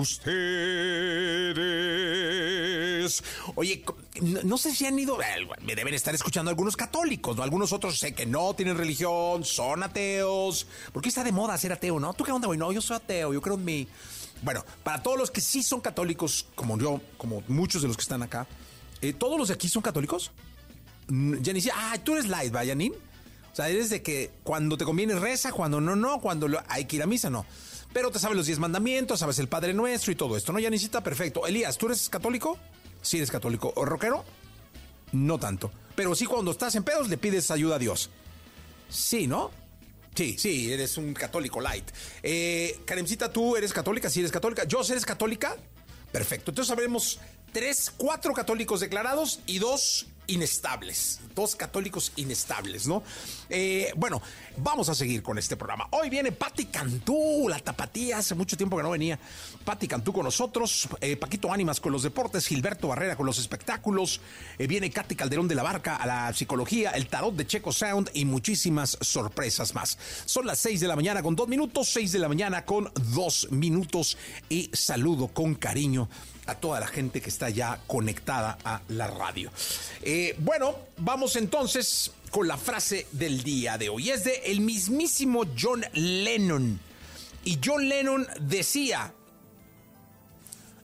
ustedes. Oye, no, sé si han ido, me deben estar escuchando algunos católicos, ¿no? Algunos otros sé que no tienen religión, son ateos. Porque está de moda ser ateo, ¿no? ¿Tú qué onda, güey? No, yo soy ateo, yo creo en mí. Bueno, para todos los que sí son católicos, como yo, como muchos de los que están acá, eh, ¿todos los de aquí son católicos? Yanis, ah, tú eres light, ¿va, Janine? O sea, eres de que cuando te conviene reza, cuando no, no, cuando hay que ir a misa, no. Pero te sabes los diez mandamientos, sabes el Padre Nuestro y todo esto, ¿no? Yanisita, perfecto. Elías, ¿tú eres católico? Sí eres católico. ¿O rockero? No tanto. Pero sí cuando estás en pedos le pides ayuda a Dios. Sí, ¿no? Sí, sí, eres un católico light. Eh, Karencita, ¿tú eres católica? Sí, eres católica. ¿Yo eres católica? Perfecto. Entonces sabremos tres, cuatro católicos declarados y dos inestables, dos católicos inestables, ¿no? Eh, bueno, vamos a seguir con este programa. Hoy viene Patti Cantú, la tapatía, hace mucho tiempo que no venía. Patti Cantú con nosotros, eh, Paquito Ánimas con los deportes, Gilberto Barrera con los espectáculos, eh, viene Katy Calderón de la Barca a la psicología, el tarot de Checo Sound y muchísimas sorpresas más. Son las seis de la mañana con dos minutos, seis de la mañana con dos minutos y saludo con cariño a toda la gente que está ya conectada a la radio. Eh, bueno, vamos entonces con la frase del día de hoy. Es de el mismísimo John Lennon. Y John Lennon decía,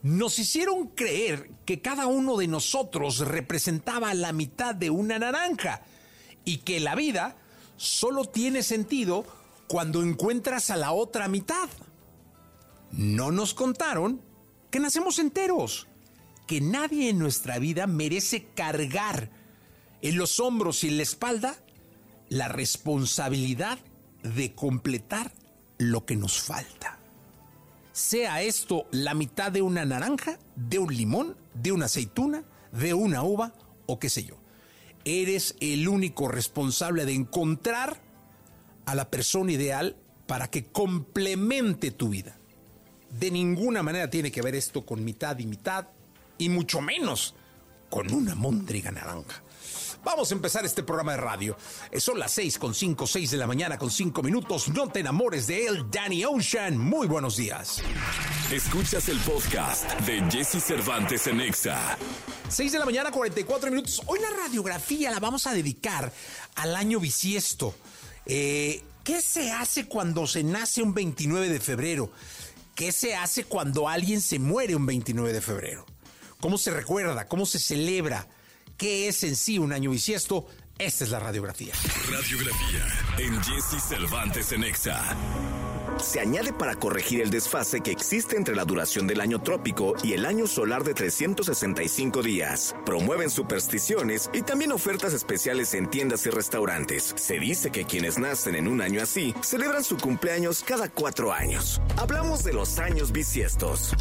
nos hicieron creer que cada uno de nosotros representaba la mitad de una naranja y que la vida solo tiene sentido cuando encuentras a la otra mitad. No nos contaron que nacemos enteros, que nadie en nuestra vida merece cargar en los hombros y en la espalda la responsabilidad de completar lo que nos falta. Sea esto la mitad de una naranja, de un limón, de una aceituna, de una uva o qué sé yo. Eres el único responsable de encontrar a la persona ideal para que complemente tu vida. De ninguna manera tiene que ver esto con mitad y mitad, y mucho menos con una mondriga naranja. Vamos a empezar este programa de radio. Eh, son las 6 con 5, 6 de la mañana con 5 minutos. No te enamores de él, Danny Ocean. Muy buenos días. Escuchas el podcast de Jesse Cervantes en Exa. 6 de la mañana, 44 minutos. Hoy la radiografía la vamos a dedicar al año bisiesto. Eh, ¿Qué se hace cuando se nace un 29 de febrero? ¿Qué se hace cuando alguien se muere un 29 de febrero? ¿Cómo se recuerda? ¿Cómo se celebra? ¿Qué es en sí un año bisiesto? Esta es la radiografía. Radiografía en Jesse Cervantes en Exa. Se añade para corregir el desfase que existe entre la duración del año trópico y el año solar de 365 días. Promueven supersticiones y también ofertas especiales en tiendas y restaurantes. Se dice que quienes nacen en un año así celebran su cumpleaños cada cuatro años. Hablamos de los años bisiestos.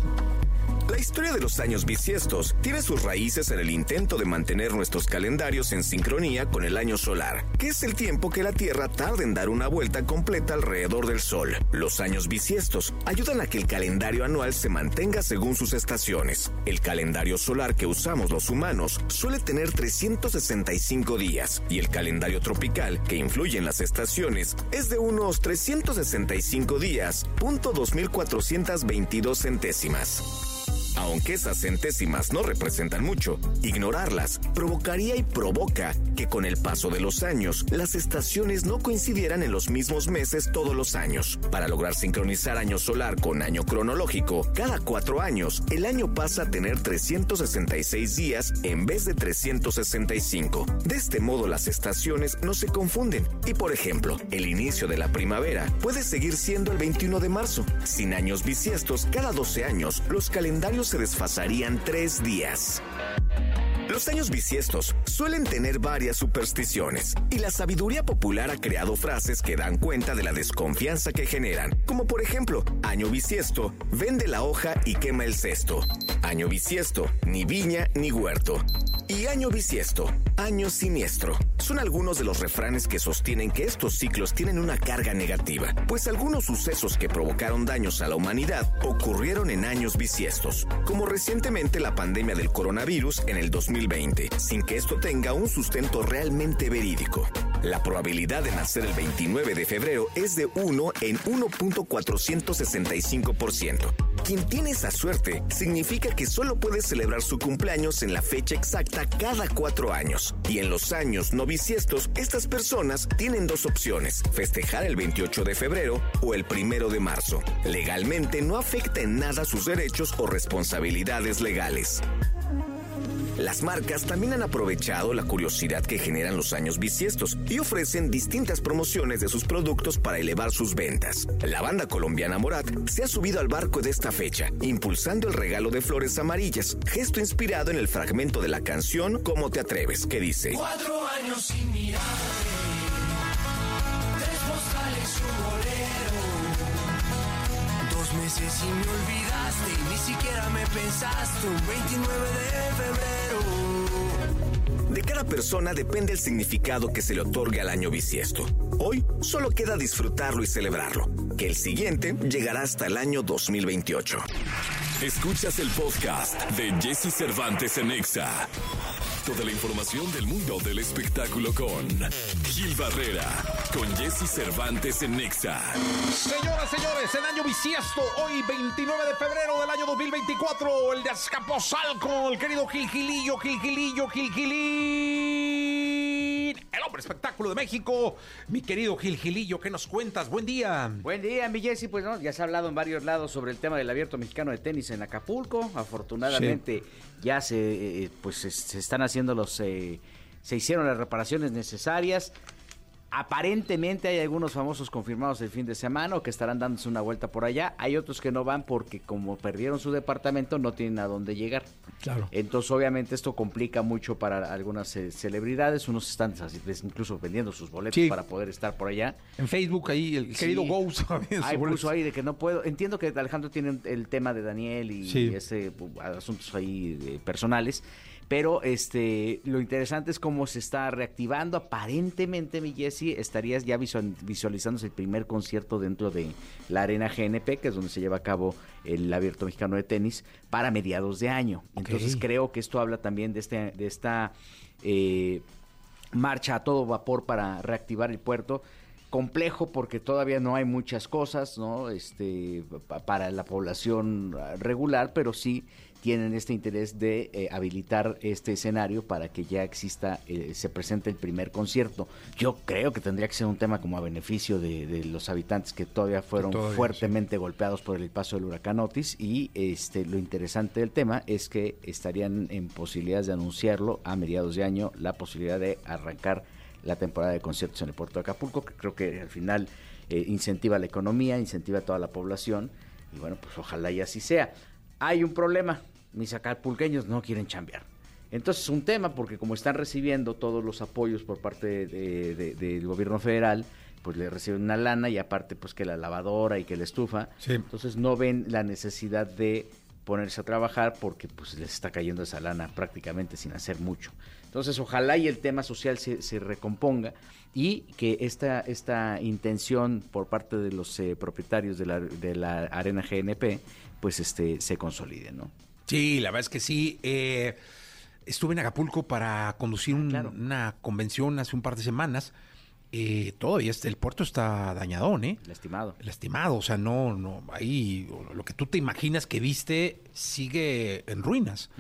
La historia de los años bisiestos tiene sus raíces en el intento de mantener nuestros calendarios en sincronía con el año solar, que es el tiempo que la Tierra tarda en dar una vuelta completa alrededor del Sol. Los años bisiestos ayudan a que el calendario anual se mantenga según sus estaciones. El calendario solar que usamos los humanos suele tener 365 días y el calendario tropical, que influye en las estaciones, es de unos 365 días, punto 2422 centésimas. Aunque esas centésimas no representan mucho, ignorarlas provocaría y provoca que con el paso de los años las estaciones no coincidieran en los mismos meses todos los años. Para lograr sincronizar año solar con año cronológico, cada cuatro años el año pasa a tener 366 días en vez de 365. De este modo las estaciones no se confunden y por ejemplo, el inicio de la primavera puede seguir siendo el 21 de marzo. Sin años bisiestos, cada 12 años los calendarios se desfasarían tres días. Los años bisiestos suelen tener varias supersticiones y la sabiduría popular ha creado frases que dan cuenta de la desconfianza que generan, como por ejemplo, año bisiesto, vende la hoja y quema el cesto. Año bisiesto, ni viña ni huerto. Y año bisiesto, año siniestro. Son algunos de los refranes que sostienen que estos ciclos tienen una carga negativa, pues algunos sucesos que provocaron daños a la humanidad ocurrieron en años bisiestos, como recientemente la pandemia del coronavirus en el 2020, sin que esto tenga un sustento realmente verídico. La probabilidad de nacer el 29 de febrero es de 1 en 1.465%. Quien tiene esa suerte significa que solo puede celebrar su cumpleaños en la fecha exacta cada cuatro años. Y en los años no bisiestos, estas personas tienen dos opciones, festejar el 28 de febrero o el 1 de marzo. Legalmente no afecta en nada sus derechos o responsabilidades legales. Las marcas también han aprovechado la curiosidad que generan los años bisiestos y ofrecen distintas promociones de sus productos para elevar sus ventas. La banda colombiana Morat se ha subido al barco de esta fecha, impulsando el regalo de flores amarillas, gesto inspirado en el fragmento de la canción ¿Cómo te atreves? que dice: Cuatro años sin mirarte. Dos meses y me olvidaste, ni siquiera me pensaste. Un 29 de febrero. Cada persona depende el significado que se le otorgue al año bisiesto. Hoy solo queda disfrutarlo y celebrarlo, que el siguiente llegará hasta el año 2028. Escuchas el podcast de Jesse Cervantes en Exa. Toda la información del mundo del espectáculo con Gil Barrera, con Jesse Cervantes en Nexa. Señoras, señores, el año bisiesto, hoy 29 de febrero del año 2024, el de Azcapotzalco, el querido Gil Gilillo, Gil Gilillo, Gil Gilín, el hombre espectáculo de México. Mi querido Gil Gilillo, ¿qué nos cuentas? Buen día. Buen día, mi Jessy. Pues no, ya se ha hablado en varios lados sobre el tema del abierto mexicano de tenis en Acapulco. Afortunadamente ya se, eh, pues, se, se están haciendo los, eh, se hicieron las reparaciones necesarias. Aparentemente hay algunos famosos confirmados el fin de semana o que estarán dándose una vuelta por allá. Hay otros que no van porque como perdieron su departamento no tienen a dónde llegar. Claro. Entonces obviamente esto complica mucho para algunas eh, celebridades. Unos están pues, incluso vendiendo sus boletos Sí. para poder estar por allá. En Facebook ahí, el querido Sí. Ghost. Ahí puso ahí de que no puedo. Entiendo que Alejandro tiene el tema de Daniel y Sí. ese uh, asuntos ahí eh, personales. Pero este lo interesante es cómo se está reactivando. Aparentemente, mi Jesse, estarías ya visual- visualizándose el primer concierto dentro de la Arena GNP, que es donde se lleva a cabo el Abierto Mexicano de Tenis, para mediados de año. Entonces creo que esto habla también de, este, de esta eh, marcha a todo vapor para reactivar el puerto. Complejo porque todavía no hay muchas cosas, ¿no? Este, pa- para la población regular, pero sí tienen este interés de eh, habilitar este escenario para que ya exista, eh, se presente el primer concierto. Yo creo que tendría que ser un tema como a beneficio de, de los habitantes que todavía fueron todavía, fuertemente golpeados por el paso del huracán Otis y este lo interesante del tema es que estarían en posibilidades de anunciarlo a mediados de año la posibilidad de arrancar la temporada de conciertos en el puerto de Acapulco que creo que al final eh, incentiva la economía incentiva a toda la población y bueno pues ojalá y así sea hay un problema mis acapulqueños no quieren chambear entonces es un tema porque como están recibiendo todos los apoyos por parte de- de- del gobierno federal, pues le reciben una lana y aparte pues que la lavadora y que la estufa, Sí. entonces no ven la necesidad de ponerse a trabajar porque pues les está cayendo esa lana prácticamente sin hacer mucho. Entonces ojalá y el tema social se, se recomponga y que esta, esta intención por parte de los eh, propietarios de la, de la arena GNP pues este se consolide, ¿no? Sí, la verdad es que sí. Eh, estuve en Acapulco para conducir un- Claro. una convención hace un par de semanas eh, todavía este, el puerto está dañadón, ¿eh? Lastimado. Lastimado, o sea, no, no, ahí lo que tú te imaginas que viste sigue en ruinas.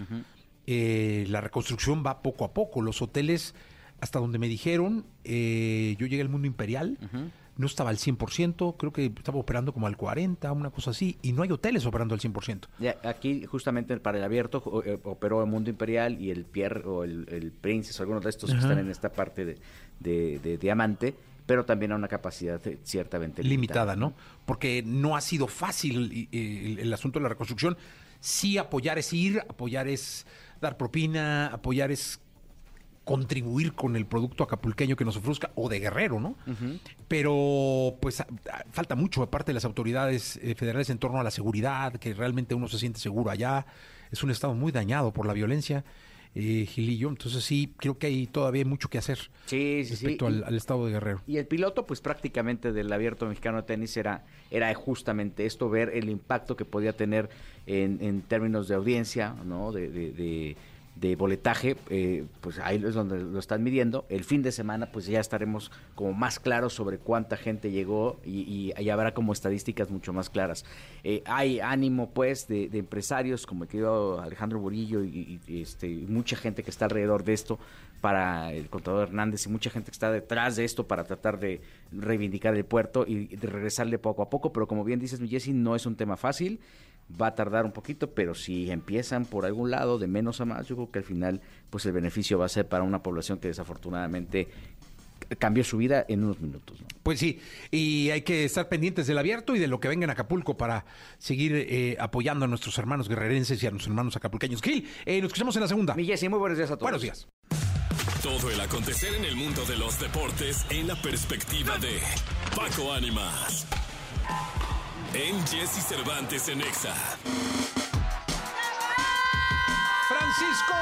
Eh, la reconstrucción va poco a poco. Los hoteles, hasta donde me dijeron, eh, yo llegué al mundo imperial, no estaba al 100%, creo que estaba operando como al 40%, una cosa así, y no hay hoteles operando al 100%. Ya, aquí, justamente para el abierto, eh, operó el Mundo Imperial y el Pierre o el, el Princess, algunos de estos que están en esta parte de, de- de diamante, pero también a una capacidad eh, ciertamente limitada, ¿no? Porque no ha sido fácil y el, el asunto de la reconstrucción. Sí, apoyar es ir, apoyar es dar propina, apoyar es contribuir con el producto acapulqueño que nos ofrezca, o de Guerrero, ¿no? Pero pues a- a- falta mucho aparte de las autoridades eh, federales en torno a la seguridad, que realmente uno se siente seguro allá. Es un estado muy dañado por la violencia, eh, Gilillo. Entonces sí, creo que hay todavía mucho que hacer Sí, sí, sí. respecto Y- al, al estado de Guerrero. Y el piloto, pues prácticamente del abierto mexicano de tenis era, era justamente esto, ver el impacto que podía tener en, en términos de audiencia, ¿no? De, de, de- de boletaje, eh, pues ahí es donde lo están midiendo. El fin de semana, pues ya estaremos como más claros sobre cuánta gente llegó y, ahí habrá como estadísticas mucho más claras. Eh, hay ánimo, pues, de, empresarios como el querido Alejandro Burillo y, este, mucha gente que está alrededor de esto para el contador Hernández y mucha gente que está detrás de esto para tratar de reivindicar el puerto y de regresarle poco a poco, pero como bien dices, mi Jessy, no es un tema fácil, va a tardar un poquito, pero si empiezan por algún lado de menos a más, yo creo que al final pues el beneficio va a ser para una población que desafortunadamente cambió su vida en unos minutos. ¿no? Pues sí, y hay que estar pendientes del abierto y de lo que venga en Acapulco para seguir eh, apoyando a nuestros hermanos guerrerenses y a nuestros hermanos acapulqueños. Gil, eh, nos escuchamos en la segunda. Mi Jessy, muy buenos días a todos. Buenos días. Todo el acontecer en el mundo de los deportes en la perspectiva de Paco Ánimas. En Jesse Cervantes en Exa. Francisco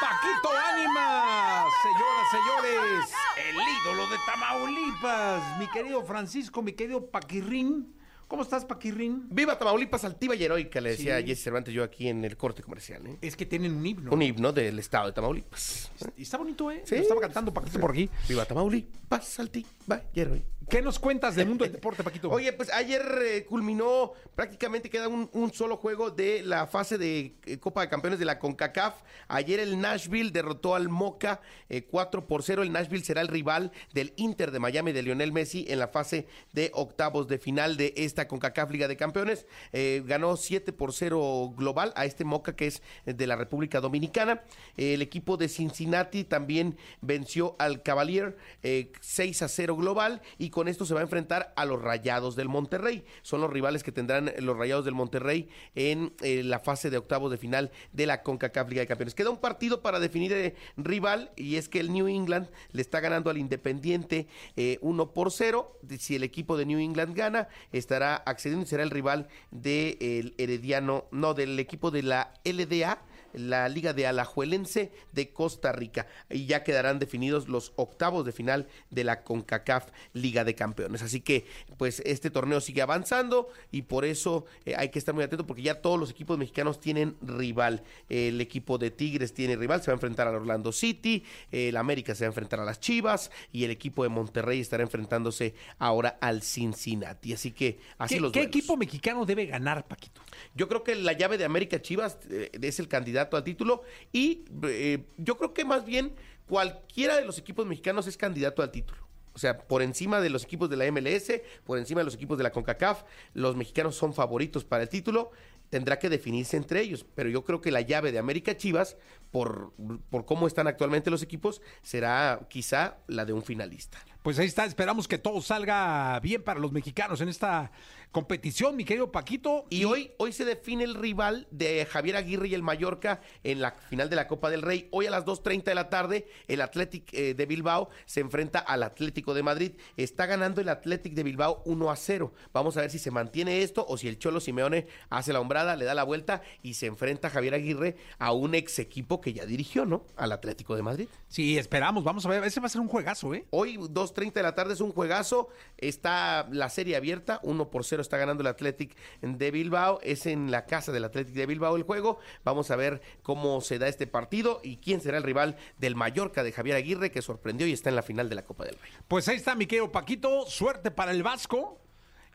Paquito Ánimas, señoras, señores, el ídolo de Tamaulipas, mi querido Francisco, mi querido Paquirrín. ¿Cómo estás, Paquirrín? Viva Tamaulipas, altiva y heroica, le decía Jesse Cervantes yo aquí en el corte comercial. ¿eh? Es que tienen un himno. Un himno del estado de Tamaulipas. Y está bonito, ¿eh? Sí. Lo estaba cantando Paquito por aquí. Viva Tamaulipas, altiva y heroica. ¿Qué nos cuentas del mundo del deporte, Paquito? Oye, pues ayer eh, culminó, prácticamente queda un, un solo juego de la fase de eh, Copa de Campeones de la CONCACAF. Ayer el Nashville derrotó al Moca eh, 4 por 0. El Nashville será el rival del Inter de Miami de Lionel Messi en la fase de octavos de final de esta CONCACAF Liga de Campeones. Eh, ganó 7 por 0 global a este Moca que es de la República Dominicana. Eh, el equipo de Cincinnati también venció al Cavalier eh, 6 a 0 global y con esto se va a enfrentar a los Rayados del Monterrey. Son los rivales que tendrán los Rayados del Monterrey en eh, la fase de octavos de final de la CONCACAF Liga de Campeones. Queda un partido para definir eh, rival y es que el New England le está ganando al Independiente eh, 1 por 0. Si el equipo de New England gana, estará accediendo y será el rival del Herediano, no, del equipo de la LDA la Liga de Alajuelense de Costa Rica. Y ya quedarán definidos los octavos de final de la CONCACAF Liga de Campeones. Así que, pues, este torneo sigue avanzando y por eso eh, hay que estar muy atento porque ya todos los equipos mexicanos tienen rival. El equipo de Tigres tiene rival, se va a enfrentar al Orlando City, el América se va a enfrentar a las Chivas y el equipo de Monterrey estará enfrentándose ahora al Cincinnati. Así que así ¿Qué, los qué duelos. equipo mexicano debe ganar, Paquito? Yo creo que la llave de América Chivas eh, es el candidato al título y eh, yo creo que más bien cualquiera de los equipos mexicanos es candidato al título. O sea, por encima de los equipos de la MLS, por encima de los equipos de la CONCACAF, los mexicanos son favoritos para el título. Tendrá que definirse entre ellos, pero yo creo que la llave de América Chivas, por, por cómo están actualmente los equipos, será quizá la de un finalista. Pues ahí está, esperamos que todo salga bien para los mexicanos en esta competición, mi querido Paquito. Y hoy, hoy se define el rival de Javier Aguirre y el Mallorca en la final de la Copa del Rey. Hoy a las 2.30 de la tarde, el Athletic eh, de Bilbao se enfrenta al Atlético de Madrid. Está ganando el Athletic de Bilbao 1 a 0. Vamos a ver si se mantiene esto o si el Cholo Simeone hace la hombrada, le da la vuelta y se enfrenta Javier Aguirre a un ex equipo que ya dirigió, ¿no? Al Atlético de Madrid. Sí, esperamos, vamos a ver, ese va a ser un juegazo, ¿eh? Hoy 2.30 2.30 de la tarde es un juegazo. Está la serie abierta, 1 por 0 está ganando el Athletic de Bilbao. Es en la casa del Athletic de Bilbao el juego. Vamos a ver cómo se da este partido y quién será el rival del Mallorca de Javier Aguirre que sorprendió y está en la final de la Copa del Rey. Pues ahí está, mi querido Paquito. Suerte para el Vasco.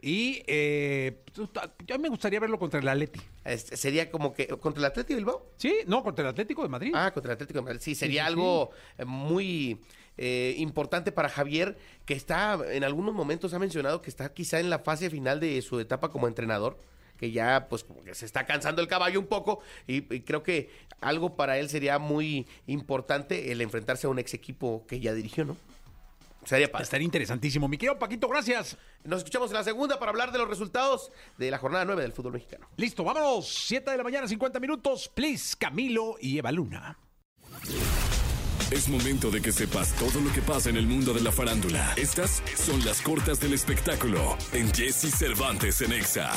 Y eh, yo me gustaría verlo contra el Atleti. Este, sería como que contra el Atlético de Bilbao. Sí, no, contra el Atlético de Madrid. Ah, contra el Atlético de Madrid. Sí, sería algo eh, muy eh, importante para Javier, que está en algunos momentos ha mencionado que está quizá en la fase final de su etapa como entrenador que ya pues como que se está cansando el caballo un poco y, y, creo que algo para él sería muy importante el enfrentarse a un ex equipo que ya dirigió, ¿no? Sería padre. Estaría interesantísimo. Mi querido Paquito, gracias. Nos escuchamos en la segunda para hablar de los resultados de la jornada 9 del fútbol mexicano. Listo, vámonos. 7 de la mañana, 50 minutos. Please, Camilo y Eva Luna. Es momento de que sepas todo lo que pasa en el mundo de la farándula. Estas son las cortas del espectáculo en Jesse Cervantes en Exa.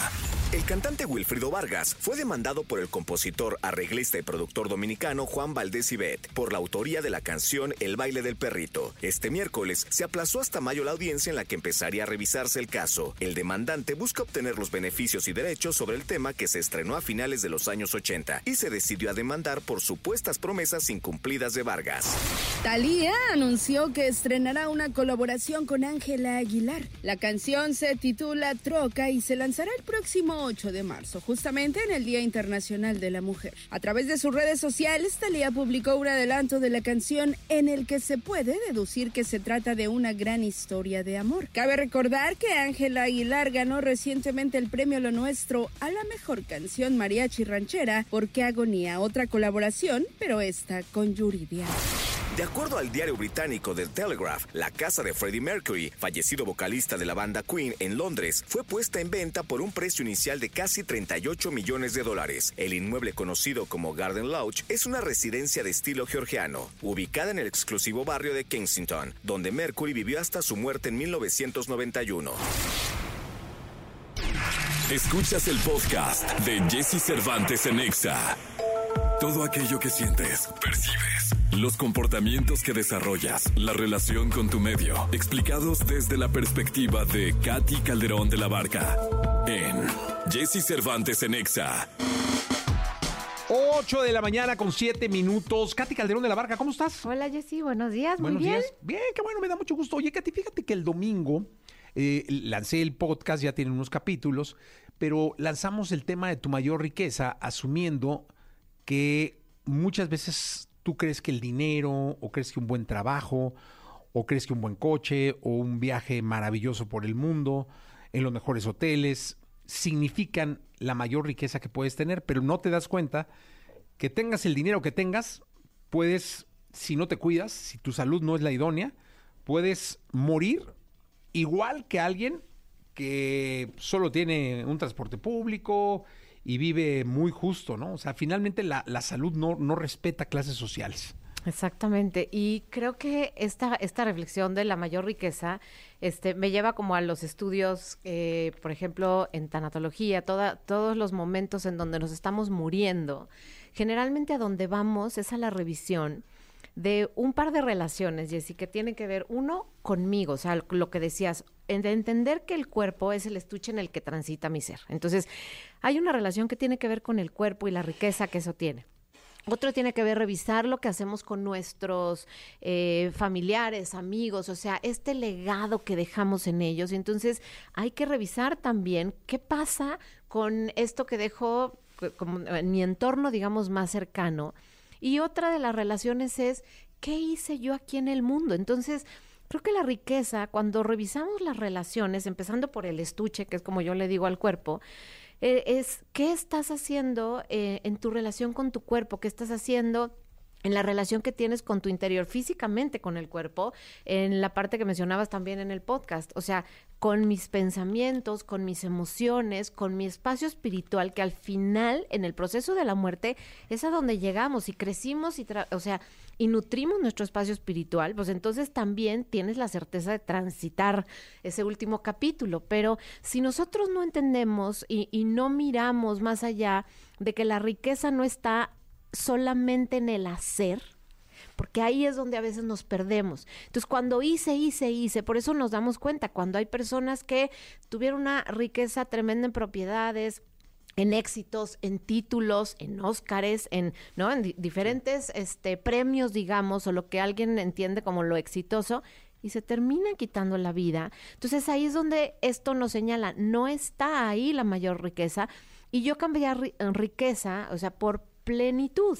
El cantante Wilfrido Vargas fue demandado por el compositor, arreglista y productor dominicano Juan Valdés Ibet por la autoría de la canción El baile del perrito. Este miércoles se aplazó hasta mayo la audiencia en la que empezaría a revisarse el caso. El demandante busca obtener los beneficios y derechos sobre el tema que se estrenó a finales de los años 80 y se decidió a demandar por supuestas promesas incumplidas de Vargas. Talía anunció que estrenará una colaboración con Ángela Aguilar. La canción se titula Troca y se lanzará el próximo 8 de marzo, justamente en el Día Internacional de la Mujer. A través de sus redes sociales, Talía publicó un adelanto de la canción en el que se puede deducir que se trata de una gran historia de amor. Cabe recordar que Ángela Aguilar ganó recientemente el premio Lo Nuestro a la mejor canción mariachi ranchera por Qué Agonía, otra colaboración, pero esta con Yuridia. De acuerdo al diario británico The Telegraph, la casa de Freddie Mercury, fallecido vocalista de la banda Queen en Londres, fue puesta en venta por un precio inicial de casi 38 millones de dólares. El inmueble conocido como Garden Lodge es una residencia de estilo georgiano, ubicada en el exclusivo barrio de Kensington, donde Mercury vivió hasta su muerte en 1991. Escuchas el podcast de Jesse Cervantes en Exa. Todo aquello que sientes, percibes, los comportamientos que desarrollas, la relación con tu medio, explicados desde la perspectiva de Katy Calderón de la Barca. En Jesse Cervantes en Exa. 8 de la mañana con 7 minutos. Katy Calderón de la Barca, ¿cómo estás? Hola Jessy, buenos días, Buenos muy bien. días. Bien, qué bueno, me da mucho gusto. Oye, Katy, fíjate que el domingo eh, lancé el podcast, ya tiene unos capítulos, pero lanzamos el tema de tu mayor riqueza asumiendo que muchas veces tú crees que el dinero o crees que un buen trabajo o crees que un buen coche o un viaje maravilloso por el mundo en los mejores hoteles significan la mayor riqueza que puedes tener, pero no te das cuenta que tengas el dinero que tengas, puedes, si no te cuidas, si tu salud no es la idónea, puedes morir igual que alguien que solo tiene un transporte público y vive muy justo, ¿no? O sea, finalmente la, la salud no, no respeta clases sociales. Exactamente. Y creo que esta, esta reflexión de la mayor riqueza este, me lleva como a los estudios, eh, por ejemplo, en tanatología, toda, todos los momentos en donde nos estamos muriendo. Generalmente a donde vamos es a la revisión de un par de relaciones, Jessy, que tienen que ver, uno, conmigo, o sea, lo que decías, de entender que el cuerpo es el estuche en el que transita mi ser. Entonces, hay una relación que tiene que ver con el cuerpo y la riqueza que eso tiene. Otro tiene que ver revisar lo que hacemos con nuestros eh, familiares, amigos, o sea, este legado que dejamos en ellos. Entonces hay que revisar también qué pasa con esto que dejo en mi entorno, digamos, más cercano. Y otra de las relaciones es, ¿qué hice yo aquí en el mundo? Entonces, creo que la riqueza, cuando revisamos las relaciones, empezando por el estuche, que es como yo le digo al cuerpo, eh, es qué estás haciendo eh, en tu relación con tu cuerpo, qué estás haciendo en la relación que tienes con tu interior físicamente con el cuerpo, en la parte que mencionabas también en el podcast, o sea, con mis pensamientos, con mis emociones, con mi espacio espiritual, que al final, en el proceso de la muerte, es a donde llegamos y crecimos y, tra- o sea, y nutrimos nuestro espacio espiritual, pues entonces también tienes la certeza de transitar ese último capítulo. Pero si nosotros no entendemos y, y no miramos más allá de que la riqueza no está solamente en el hacer, porque ahí es donde a veces nos perdemos. Entonces, cuando hice, hice, hice, por eso nos damos cuenta, cuando hay personas que tuvieron una riqueza tremenda en propiedades, en éxitos, en títulos, en Óscares, en, ¿no? en diferentes este, premios, digamos, o lo que alguien entiende como lo exitoso, y se termina quitando la vida. Entonces ahí es donde esto nos señala, no está ahí la mayor riqueza. Y yo cambiaría riqueza, o sea, por plenitud.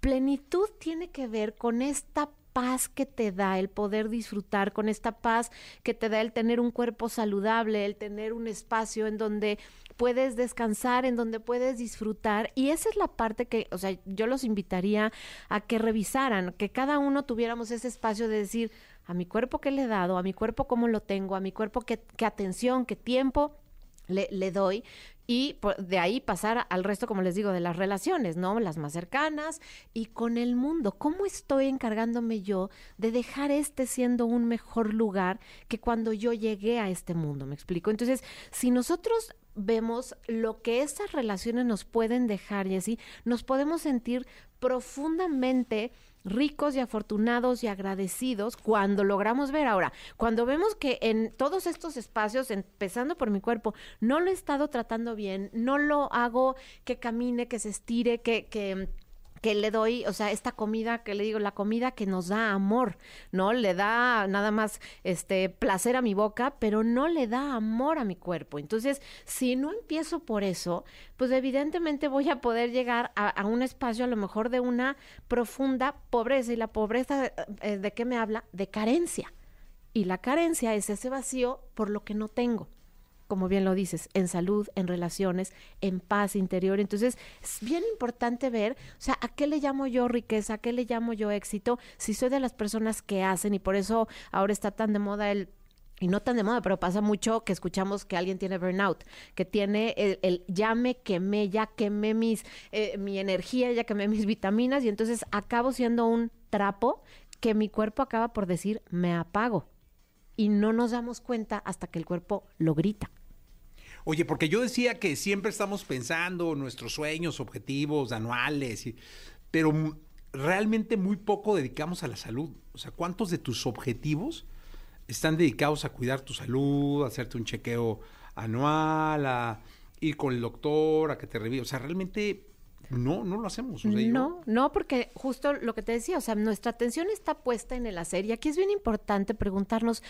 Plenitud tiene que ver con esta paz que te da el poder disfrutar, con esta paz que te da el tener un cuerpo saludable, el tener un espacio en donde puedes descansar, en donde puedes disfrutar. Y esa es la parte que, o sea, yo los invitaría a que revisaran, que cada uno tuviéramos ese espacio de decir, a mi cuerpo qué le he dado, a mi cuerpo cómo lo tengo, a mi cuerpo qué, atención, qué tiempo le, doy y de ahí pasar al resto, como les digo, de las relaciones, ¿no? Las más cercanas y con el mundo. ¿Cómo estoy encargándome yo de dejar este siendo un mejor lugar que cuando yo llegué a este mundo? ¿Me explico? Entonces, si nosotros vemos lo que esas relaciones nos pueden dejar y así, nos podemos sentir profundamente ricos y afortunados y agradecidos cuando logramos ver. Ahora, cuando vemos que en todos estos espacios, empezando por mi cuerpo, no lo he estado tratando bien, no lo hago que camine, que se estire, que, que que le doy, o sea, esta comida que le digo, la comida que nos da amor, ¿no? Le da nada más este placer a mi boca, pero no le da amor a mi cuerpo. Entonces, si no empiezo por eso, pues evidentemente voy a poder llegar a, un espacio a lo mejor de una profunda pobreza. Y la pobreza, eh, ¿de qué me habla? De carencia. Y la carencia es ese vacío por lo que no tengo como bien lo dices, en salud, en relaciones, en paz interior. Entonces, es bien importante ver, o sea, ¿a qué le llamo yo riqueza? ¿A qué le llamo yo éxito? Si soy de las personas que hacen y por eso ahora está tan de moda el y no tan de moda, pero pasa mucho que escuchamos que alguien tiene burnout, que tiene el, el ya me quemé, ya quemé mis, eh, mi energía, ya quemé mis vitaminas y entonces acabo siendo un trapo que mi cuerpo acaba por decir me apago y no nos damos cuenta hasta que el cuerpo lo grita. Oye, porque yo decía que siempre estamos pensando nuestros sueños, objetivos anuales, pero realmente muy poco dedicamos a la salud. O sea, ¿cuántos de tus objetivos están dedicados a cuidar tu salud, a hacerte un chequeo anual, a ir con el doctor, a que te revise? O sea, realmente no, no lo hacemos. no, no, porque justo lo que te decía, o sea, nuestra atención está puesta en el hacer y aquí es bien importante preguntarnos,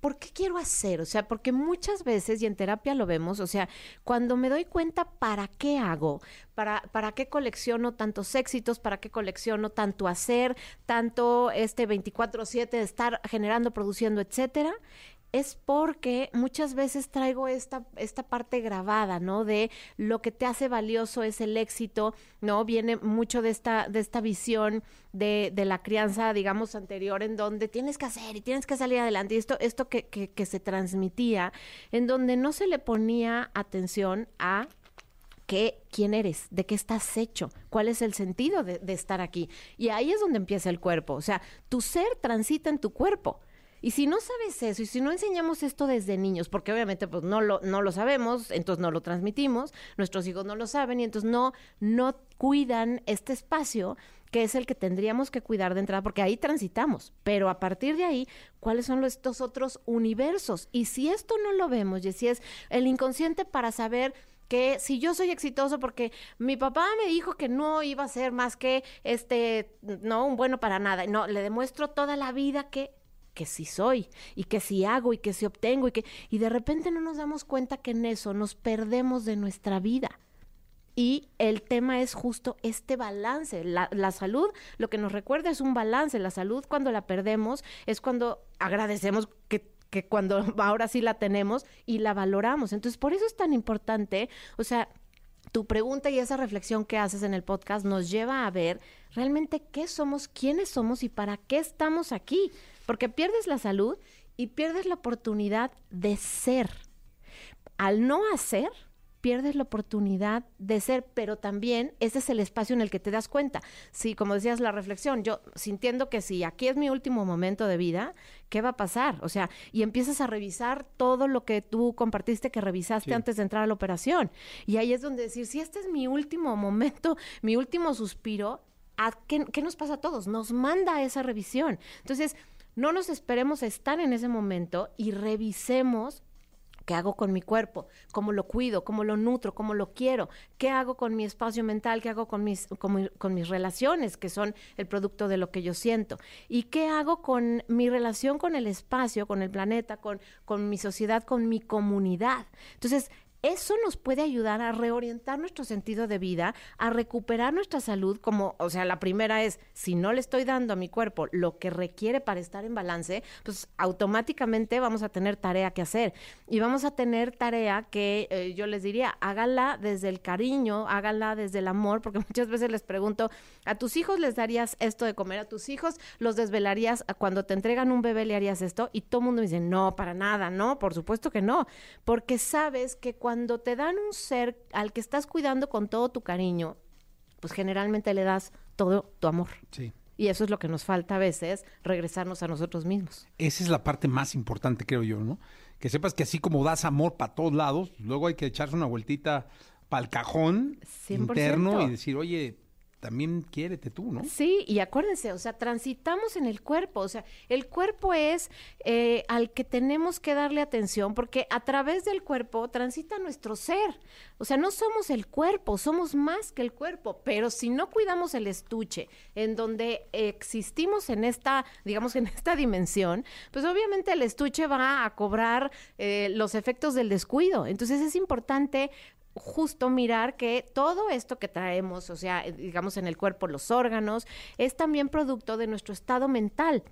¿por qué quiero hacer? O sea, porque muchas veces, y en terapia lo vemos, o sea, cuando me doy cuenta para qué hago, para, para qué colecciono tantos éxitos, para qué colecciono tanto hacer, tanto este 24/7 de estar generando, produciendo, etcétera, es porque muchas veces traigo esta, esta parte grabada, ¿no? De lo que te hace valioso es el éxito, ¿no? Viene mucho de esta, de esta visión de, de la crianza, digamos, anterior, en donde tienes que hacer y tienes que salir adelante. Y esto, esto que, que, que se transmitía, en donde no se le ponía atención a ¿Qué, quién eres, de qué estás hecho, cuál es el sentido de, de, estar aquí. Y ahí es donde empieza el cuerpo. O sea, tu ser transita en tu cuerpo. Y si no sabes eso, y si no enseñamos esto desde niños, porque obviamente pues no lo, no lo sabemos, entonces no lo transmitimos, nuestros hijos no lo saben y entonces no, no cuidan este espacio que es el que tendríamos que cuidar de entrada, porque ahí transitamos. Pero a partir de ahí, ¿cuáles son estos otros universos? Y si esto no lo vemos, y si es el inconsciente para saber que si yo soy exitoso porque mi papá me dijo que no iba a ser más que este no un bueno para nada, no, le demuestro toda la vida que que sí soy y que sí hago y que sí obtengo y que y de repente no nos damos cuenta que en eso nos perdemos de nuestra vida. Y el tema es justo este balance. La, la, salud, lo que nos recuerda es un balance. La salud cuando la perdemos es cuando agradecemos que, que cuando ahora sí la tenemos y la valoramos. Entonces, por eso es tan importante, o sea, tu pregunta y esa reflexión que haces en el podcast nos lleva a ver realmente qué somos, quiénes somos y para qué estamos aquí porque pierdes la salud y pierdes la oportunidad de ser. Al no hacer, pierdes la oportunidad de ser, pero también ese es el espacio en el que te das cuenta. Sí, como decías, la reflexión, yo sintiendo que si aquí es mi último momento de vida, ¿qué va a pasar? O sea, y empiezas a revisar todo lo que tú compartiste que revisaste sí. antes de entrar a la operación. Y ahí es donde decir, si este es mi último momento, mi último suspiro, ¿a qué, qué nos pasa a todos? Nos manda esa revisión. Entonces, no nos esperemos a estar en ese momento y revisemos ¿Qué hago con mi cuerpo? ¿Cómo lo cuido? ¿Cómo lo nutro? ¿Cómo lo quiero? ¿Qué hago con mi espacio mental? ¿Qué hago con mis, con, mi- con mis relaciones, que son el producto de lo que yo siento? ¿Y qué hago con mi relación con el espacio, con el planeta, con, con mi sociedad, con mi comunidad? Entonces, eso nos puede ayudar a reorientar nuestro sentido de vida, a recuperar nuestra salud, como, o sea, la primera es, si no le estoy dando a mi cuerpo lo que requiere para estar en balance, pues automáticamente vamos a tener tarea que hacer. Y vamos a tener tarea que eh, yo les diría, háganla desde el cariño, háganla desde el amor, porque muchas veces les pregunto, ¿a tus hijos les darías esto de comer? ¿A tus hijos los desvelarías? Cuando te entregan un bebé le harías esto? Y todo el mundo me dice, no, para nada, no, por supuesto que no, porque sabes que cuando te dan un ser al que estás cuidando con todo tu cariño, pues generalmente le das todo tu amor. Sí. Y eso es lo que nos falta a veces, regresarnos a nosotros mismos. Esa es la parte más importante, creo yo, ¿no? Que sepas que así como das amor para todos lados, luego hay que echarse una vueltita para el cajón 100%. interno y decir, oye, también quiérete tú, ¿no? Sí, y acuérdense, o sea, transitamos en el cuerpo, o sea, el cuerpo es eh, al que tenemos que darle atención porque a través del cuerpo transita nuestro ser, o sea, no somos el cuerpo, somos más que el cuerpo, pero si no cuidamos el estuche en donde existimos en esta, digamos, en esta dimensión, pues obviamente el estuche va a cobrar eh, los efectos del descuido, entonces es importante justo mirar que todo esto que traemos, o sea, eh, digamos en el cuerpo, los órganos, es también producto de nuestro estado mental.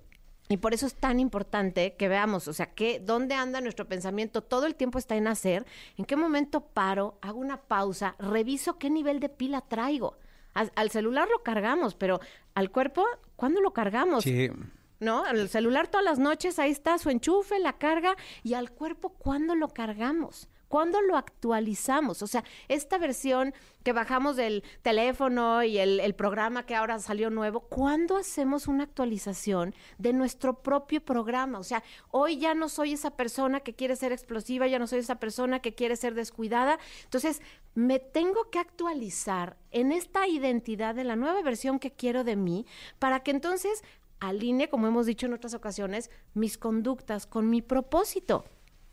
Y por eso es tan importante que veamos, o sea, que dónde anda nuestro pensamiento, todo el tiempo está en hacer, en qué momento paro, hago una pausa, reviso qué nivel de pila traigo. Al, al celular lo cargamos, pero al cuerpo, ¿cuándo lo cargamos? Sí. ¿no? El celular todas las noches, ahí está su enchufe, la carga, y al cuerpo, ¿cuándo lo cargamos? ¿Cuándo lo actualizamos? O sea, esta versión que bajamos del teléfono y el, el programa que ahora salió nuevo, ¿cuándo hacemos una actualización de nuestro propio programa? O sea, hoy ya no soy esa persona que quiere ser explosiva, ya no soy esa persona que quiere ser descuidada. Entonces, me tengo que actualizar en esta identidad de la nueva versión que quiero de mí para que entonces alinee, como hemos dicho en otras ocasiones, mis conductas con mi propósito.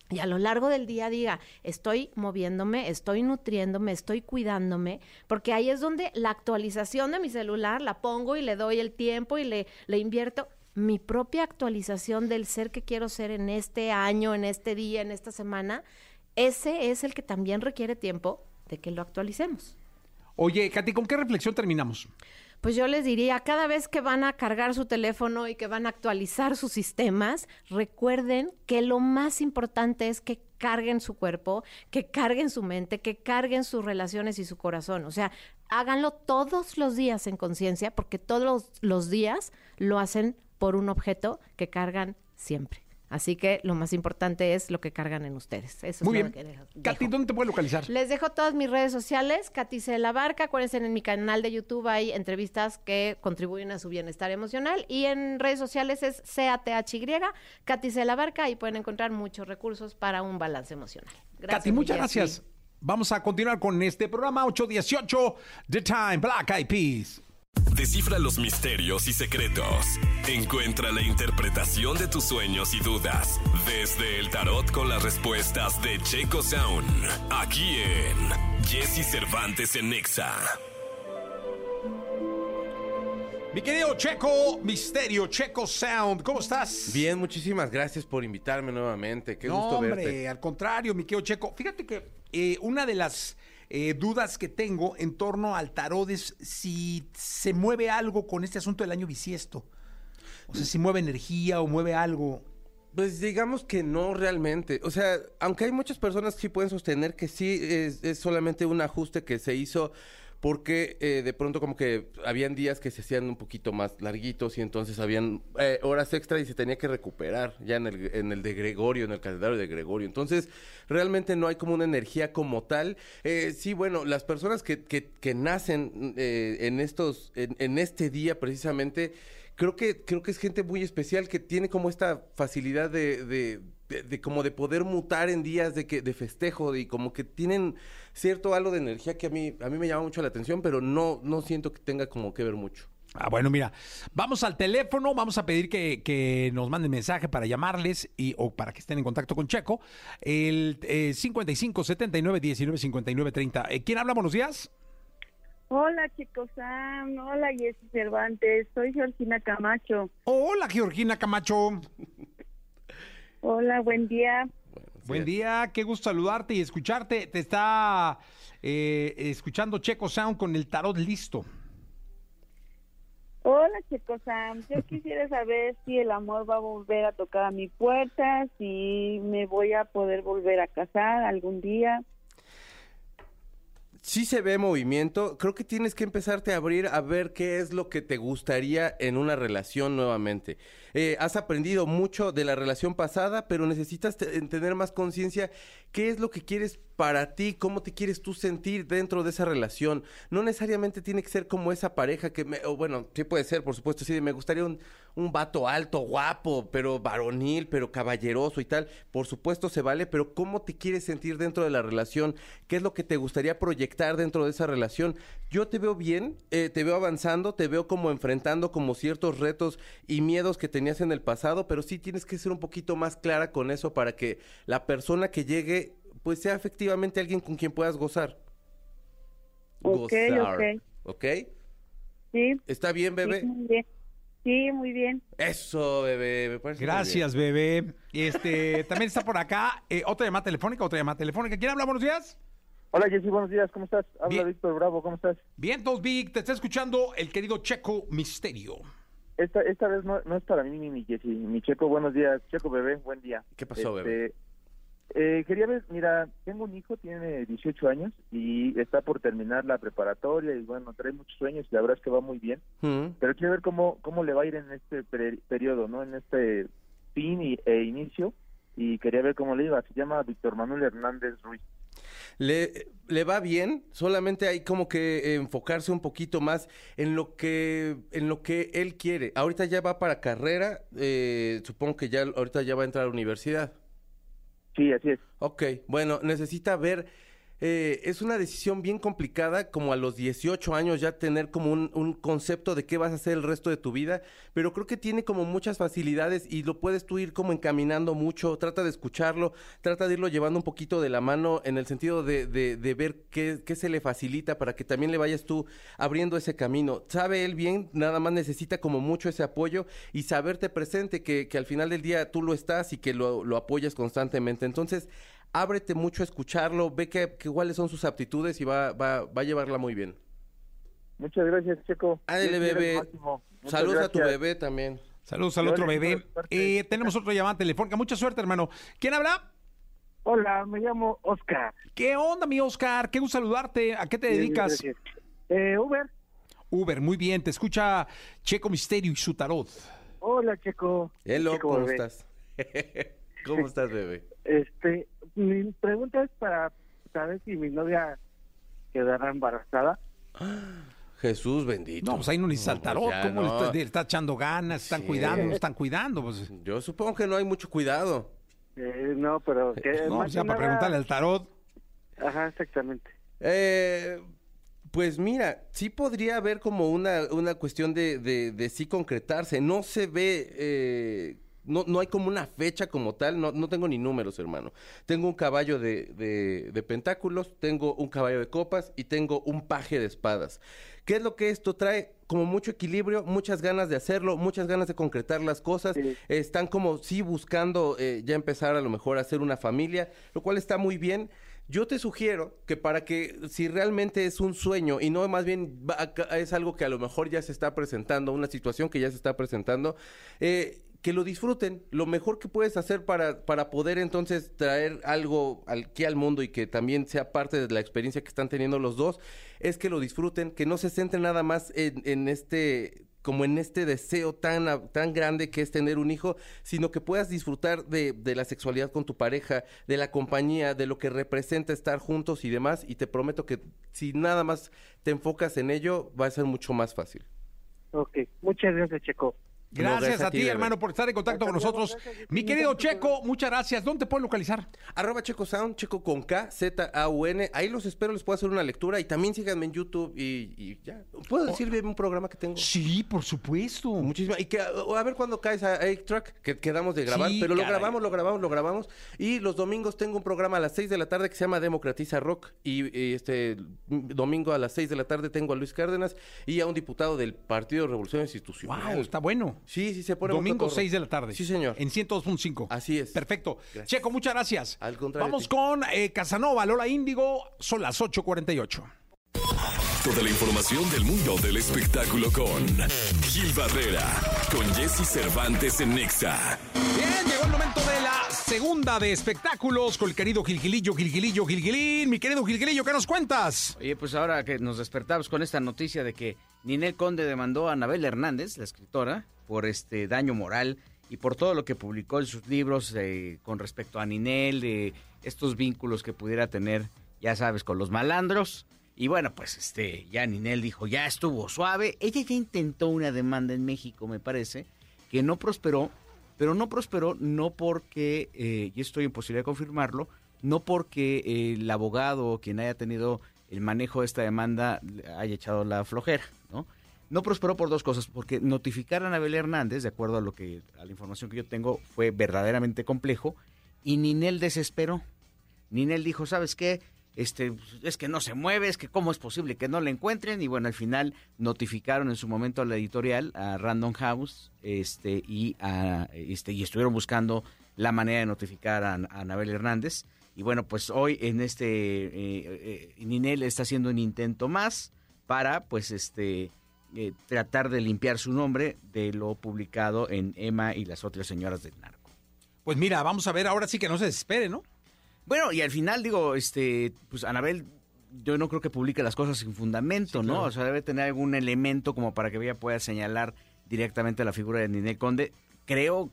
Y a lo largo del día diga, estoy moviéndome, estoy nutriéndome, estoy cuidándome, porque ahí es donde la actualización de mi celular la pongo y le doy el tiempo y le, le invierto mi propia actualización del ser que quiero ser en este año, en este día, en esta semana. Ese es el que también requiere tiempo de que lo actualicemos. Oye, Katy, ¿con qué reflexión terminamos? Pues yo les diría, cada vez que van a cargar su teléfono y que van a actualizar sus sistemas, recuerden que lo más importante es que carguen su cuerpo, que carguen su mente, que carguen sus relaciones y su corazón. O sea, háganlo todos los días en conciencia, porque todos los, días lo hacen por un objeto que cargan siempre. Así que lo más importante es lo que cargan en ustedes. Eso Muy es bien. lo que dejo- Katy. ¿dónde te puede localizar? Les dejo todas mis redes sociales, Katy C. La Barca. Acuérdense, en mi canal de YouTube hay entrevistas que contribuyen a su bienestar emocional. Y en redes sociales es CATHY, Katy C. La Barca. Ahí pueden encontrar muchos recursos para un balance emocional. Gracias, Katy, muchas gracias. Vamos a continuar con este programa 818 The Time Black Eyed Peas. Descifra los misterios y secretos. Encuentra la interpretación de tus sueños y dudas desde el tarot con las respuestas de Checo Sound. Aquí en Jesse Cervantes en Nexa. Mi querido Checo Misterio, Checo Sound, ¿cómo estás? Bien, muchísimas gracias por invitarme nuevamente. Qué no, gusto hombre, verte. al contrario, mi querido Checo. Fíjate que eh, una de las eh, dudas que tengo en torno al tarot es si se mueve algo con este asunto del año bisiesto. O sea, si mueve energía o mueve algo. Pues digamos que no realmente. O sea, aunque hay muchas personas que sí pueden sostener que sí es solamente un ajuste que se hizo porque eh, de pronto como que habían días que se hacían un poquito más larguitos y entonces habían eh, horas extra y se tenía que recuperar ya en el, en el de Gregorio, en el calendario de Gregorio. Entonces, realmente no hay como una energía como tal. Eh, sí, bueno, las personas que, que, que nacen eh, en estos, en, en este día precisamente, creo que creo que es gente muy especial que tiene como esta facilidad de, de, de- de como de poder mutar en días de que de festejo y como que tienen cierto halo de energía que a mí a mí me llama mucho la atención pero no no siento que tenga como que ver mucho Ah, bueno, mira, vamos al teléfono, vamos a pedir que, que nos manden mensaje para llamarles y, o para que estén en contacto con Checo. El eh, 55 79 19 59 30. Eh, ¿Quién habla? Buenos días. Hola, chicos. Hola, Jessy Cervantes. Soy Georgina Camacho. Hola, Georgina Camacho. Hola, buen día. Buen día, qué gusto saludarte y escucharte. Te está eh, escuchando Checo Sound con el tarot listo. Hola, chicos Sam. Yo quisiera saber si el amor va a volver a tocar a mi puerta, si me voy a poder volver a casar algún día. Sí se ve movimiento. Creo que tienes que empezarte a abrir a ver qué es lo que te gustaría en una relación nuevamente. Eh, has aprendido mucho de la relación pasada, pero necesitas te- tener más conciencia qué es lo que quieres para ti, cómo te quieres tú sentir dentro de esa relación. No necesariamente tiene que ser como esa pareja que, me, o bueno, sí puede ser, por supuesto, sí, me gustaría un, un vato alto, guapo, pero varonil, pero caballeroso y tal. Por supuesto se vale, pero cómo te quieres sentir dentro de la relación, qué es lo que te gustaría proyectar dentro de esa relación. Yo te veo bien, eh, te veo avanzando, te veo como enfrentando como ciertos retos y miedos que tenías en el pasado, pero sí tienes que ser un poquito más clara con eso para que la persona que llegue pues sea efectivamente alguien con quien puedas gozar. Ok, Gozar, ok. ¿Ok? Sí. ¿Está bien, bebé? Sí, muy bien. Sí, muy bien. Eso, bebé, me parece muy bien. Gracias, bebé. Este, también está por acá eh, otra llamada telefónica, otra llamada telefónica. ¿Quién habla? Buenos días. Hola Jessy, buenos días, ¿cómo estás? Habla Bien. Víctor Bravo, ¿cómo estás? Bien, todos Vic, te está escuchando el querido Checo Misterio. Esta, esta vez no, no es para mí ni mi Jessy, mi Checo, buenos días. Checo bebé, buen día. ¿Qué pasó, Este, bebé? Eh, quería ver, mira, tengo un hijo, tiene 18 años y está por terminar la preparatoria y bueno, trae muchos sueños y la verdad es que va muy bien. Mm. Pero quiero ver cómo, cómo le va a ir en este peri- periodo, ¿no? En este fin y, e inicio y quería ver cómo le iba. Se llama Víctor Manuel Hernández Ruiz. Le, le va bien, solamente hay como que enfocarse un poquito más en lo que en lo que él quiere. Ahorita ya va para carrera, eh, supongo que ya ahorita ya va a entrar a la universidad. Sí, así es. Ok, bueno, necesita ver, eh, es una decisión bien complicada, como a los 18 años ya tener como un, un concepto de qué vas a hacer el resto de tu vida, pero creo que tiene como muchas facilidades y lo puedes tú ir como encaminando mucho, trata de escucharlo, trata de irlo llevando un poquito de la mano en el sentido de, de, de ver qué, qué se le facilita para que también le vayas tú abriendo ese camino. Sabe él bien, nada más necesita como mucho ese apoyo y saberte presente, que, que al final del día tú lo estás y que lo, lo apoyas constantemente. Entonces, ábrete mucho a escucharlo, ve que, que cuáles son sus aptitudes y va, va, va a llevarla muy bien. Muchas gracias, Checo. Ándale, bebé. Saludos a tu bebé también. Saludos al otro bebé. Eh, tenemos otra llamada telefónica. Mucha suerte, hermano. ¿Quién habla? Hola, me llamo Oscar. ¿Qué onda, mi Oscar? Qué gusto saludarte. ¿A qué te Bien, dedicas? gracias. Eh, Uber. Uber, muy bien. Te escucha Checo Misterio y su tarot. Hola, Checo. Hello, Checo, ¿cómo bebé. estás? ¿Cómo estás, bebé? Este, mi pregunta es para saber si mi novia quedará embarazada. Jesús bendito. No, pues ahí no necesitas al pues tarot. ya ¿Cómo le no. le estás echando ganas? ¿Están Sí. cuidando? ¿No están cuidando? Pues, Yo supongo que no hay mucho cuidado. Eh, no, pero que no, pues que para nada- preguntarle al tarot. Ajá, exactamente. Eh, pues mira, sí podría haber como una, una cuestión de, de, de sí concretarse. No se ve, eh, no, no hay como una fecha como tal. No, no tengo ni números, hermano. Tengo un caballo de, de, de pentáculos, tengo un caballo de copas y tengo un paje de espadas. ¿Qué es lo que esto trae? Como mucho equilibrio, muchas ganas de hacerlo, muchas ganas de concretar las cosas. Están como sí buscando eh, ya empezar a lo mejor a hacer una familia, lo cual está muy bien. Yo te sugiero que para que si realmente es un sueño y no más bien va es algo que a lo mejor ya se está presentando, una situación que ya se está presentando, eh, que lo disfruten. Lo mejor que puedes hacer para, para poder entonces traer algo al- aquí al mundo y que también sea parte de la experiencia que están teniendo los dos, es que lo disfruten, que no se centren nada más en, en este como en este deseo tan, tan grande que es tener un hijo, sino que puedas disfrutar de, de la sexualidad con tu pareja, de la compañía, de lo que representa estar juntos y demás. Y te prometo que si nada más te enfocas en ello, va a ser mucho más fácil. Ok, muchas gracias, Checo. Gracias, a ti, Bebé. hermano, por estar en contacto con nosotros. Mi querido Checo, muchas gracias. ¿Dónde te puedes localizar? Arroba Checo Sound, Checo con K, Z, A, U, N. Ahí los espero, les puedo hacer una lectura y también síganme en YouTube y, y ya. ¿Puedo decir de un programa que tengo? Sí, por supuesto. Muchísimas. Y que a, ver cuándo caes a 8-Track, que quedamos de grabar. Sí, pero lo grabamos, lo grabamos, lo grabamos. Y los domingos tengo un programa a las 6 de la tarde que se llama Democratiza Rock. Y, y este domingo a las 6 de la tarde tengo a Luis Cárdenas y a un diputado del Partido Revolución Institucional. Wow, está bueno. Sí, sí, se pone Domingo cotorro. 6 de la tarde. Sí, señor. En 102.5. Así es. Perfecto. Gracias. Checo, muchas gracias. Al contrario. Vamos con eh, Casanova, Lola Índigo. Son las 8.48. Toda la información del mundo del espectáculo con Gil Barrera, con Jesse Cervantes en Nexa. Bien, llegó el momento de la segunda de espectáculos con el querido Gilgilillo, Gilgilillo, Gilgilín. Mi querido Gilgilillo, ¿qué nos cuentas? Oye, pues ahora que nos despertamos con esta noticia de que Ninel Conde demandó a Anabel Hernández, la escritora, por este daño moral y por todo lo que publicó en sus libros eh, con respecto a Ninel, de estos vínculos que pudiera tener, ya sabes, con los malandros. Y bueno, pues este, ya Ninel dijo, ya estuvo suave. Ella ya intentó una demanda en México, me parece, que no prosperó, pero no prosperó no porque, eh, y estoy en posibilidad de confirmarlo, no porque eh, el abogado o quien haya tenido el manejo de esta demanda haya echado la flojera, ¿no? No prosperó por dos cosas, porque notificar a Anabel Hernández, de acuerdo a lo que a la información que yo tengo, fue verdaderamente complejo y Ninel desesperó. Ninel dijo, ¿sabes qué? Este, es que no se mueve, es que cómo es posible que no la encuentren y bueno, al final notificaron en su momento a la editorial, a Random House, este y a, este y estuvieron buscando la manera de notificar a, a Anabel Hernández y bueno, pues hoy en este eh, eh, Ninel está haciendo un intento más para pues este eh, tratar de limpiar su nombre de lo publicado en Emma y las otras señoras del narco. Pues mira, vamos a ver, ahora sí que no se desespere, ¿no? Bueno, y al final digo, este, pues Anabel, yo no creo que publique las cosas sin fundamento, ¿no? O sea, debe tener algún elemento como para que ella pueda señalar directamente a la figura de Ninel Conde. Creo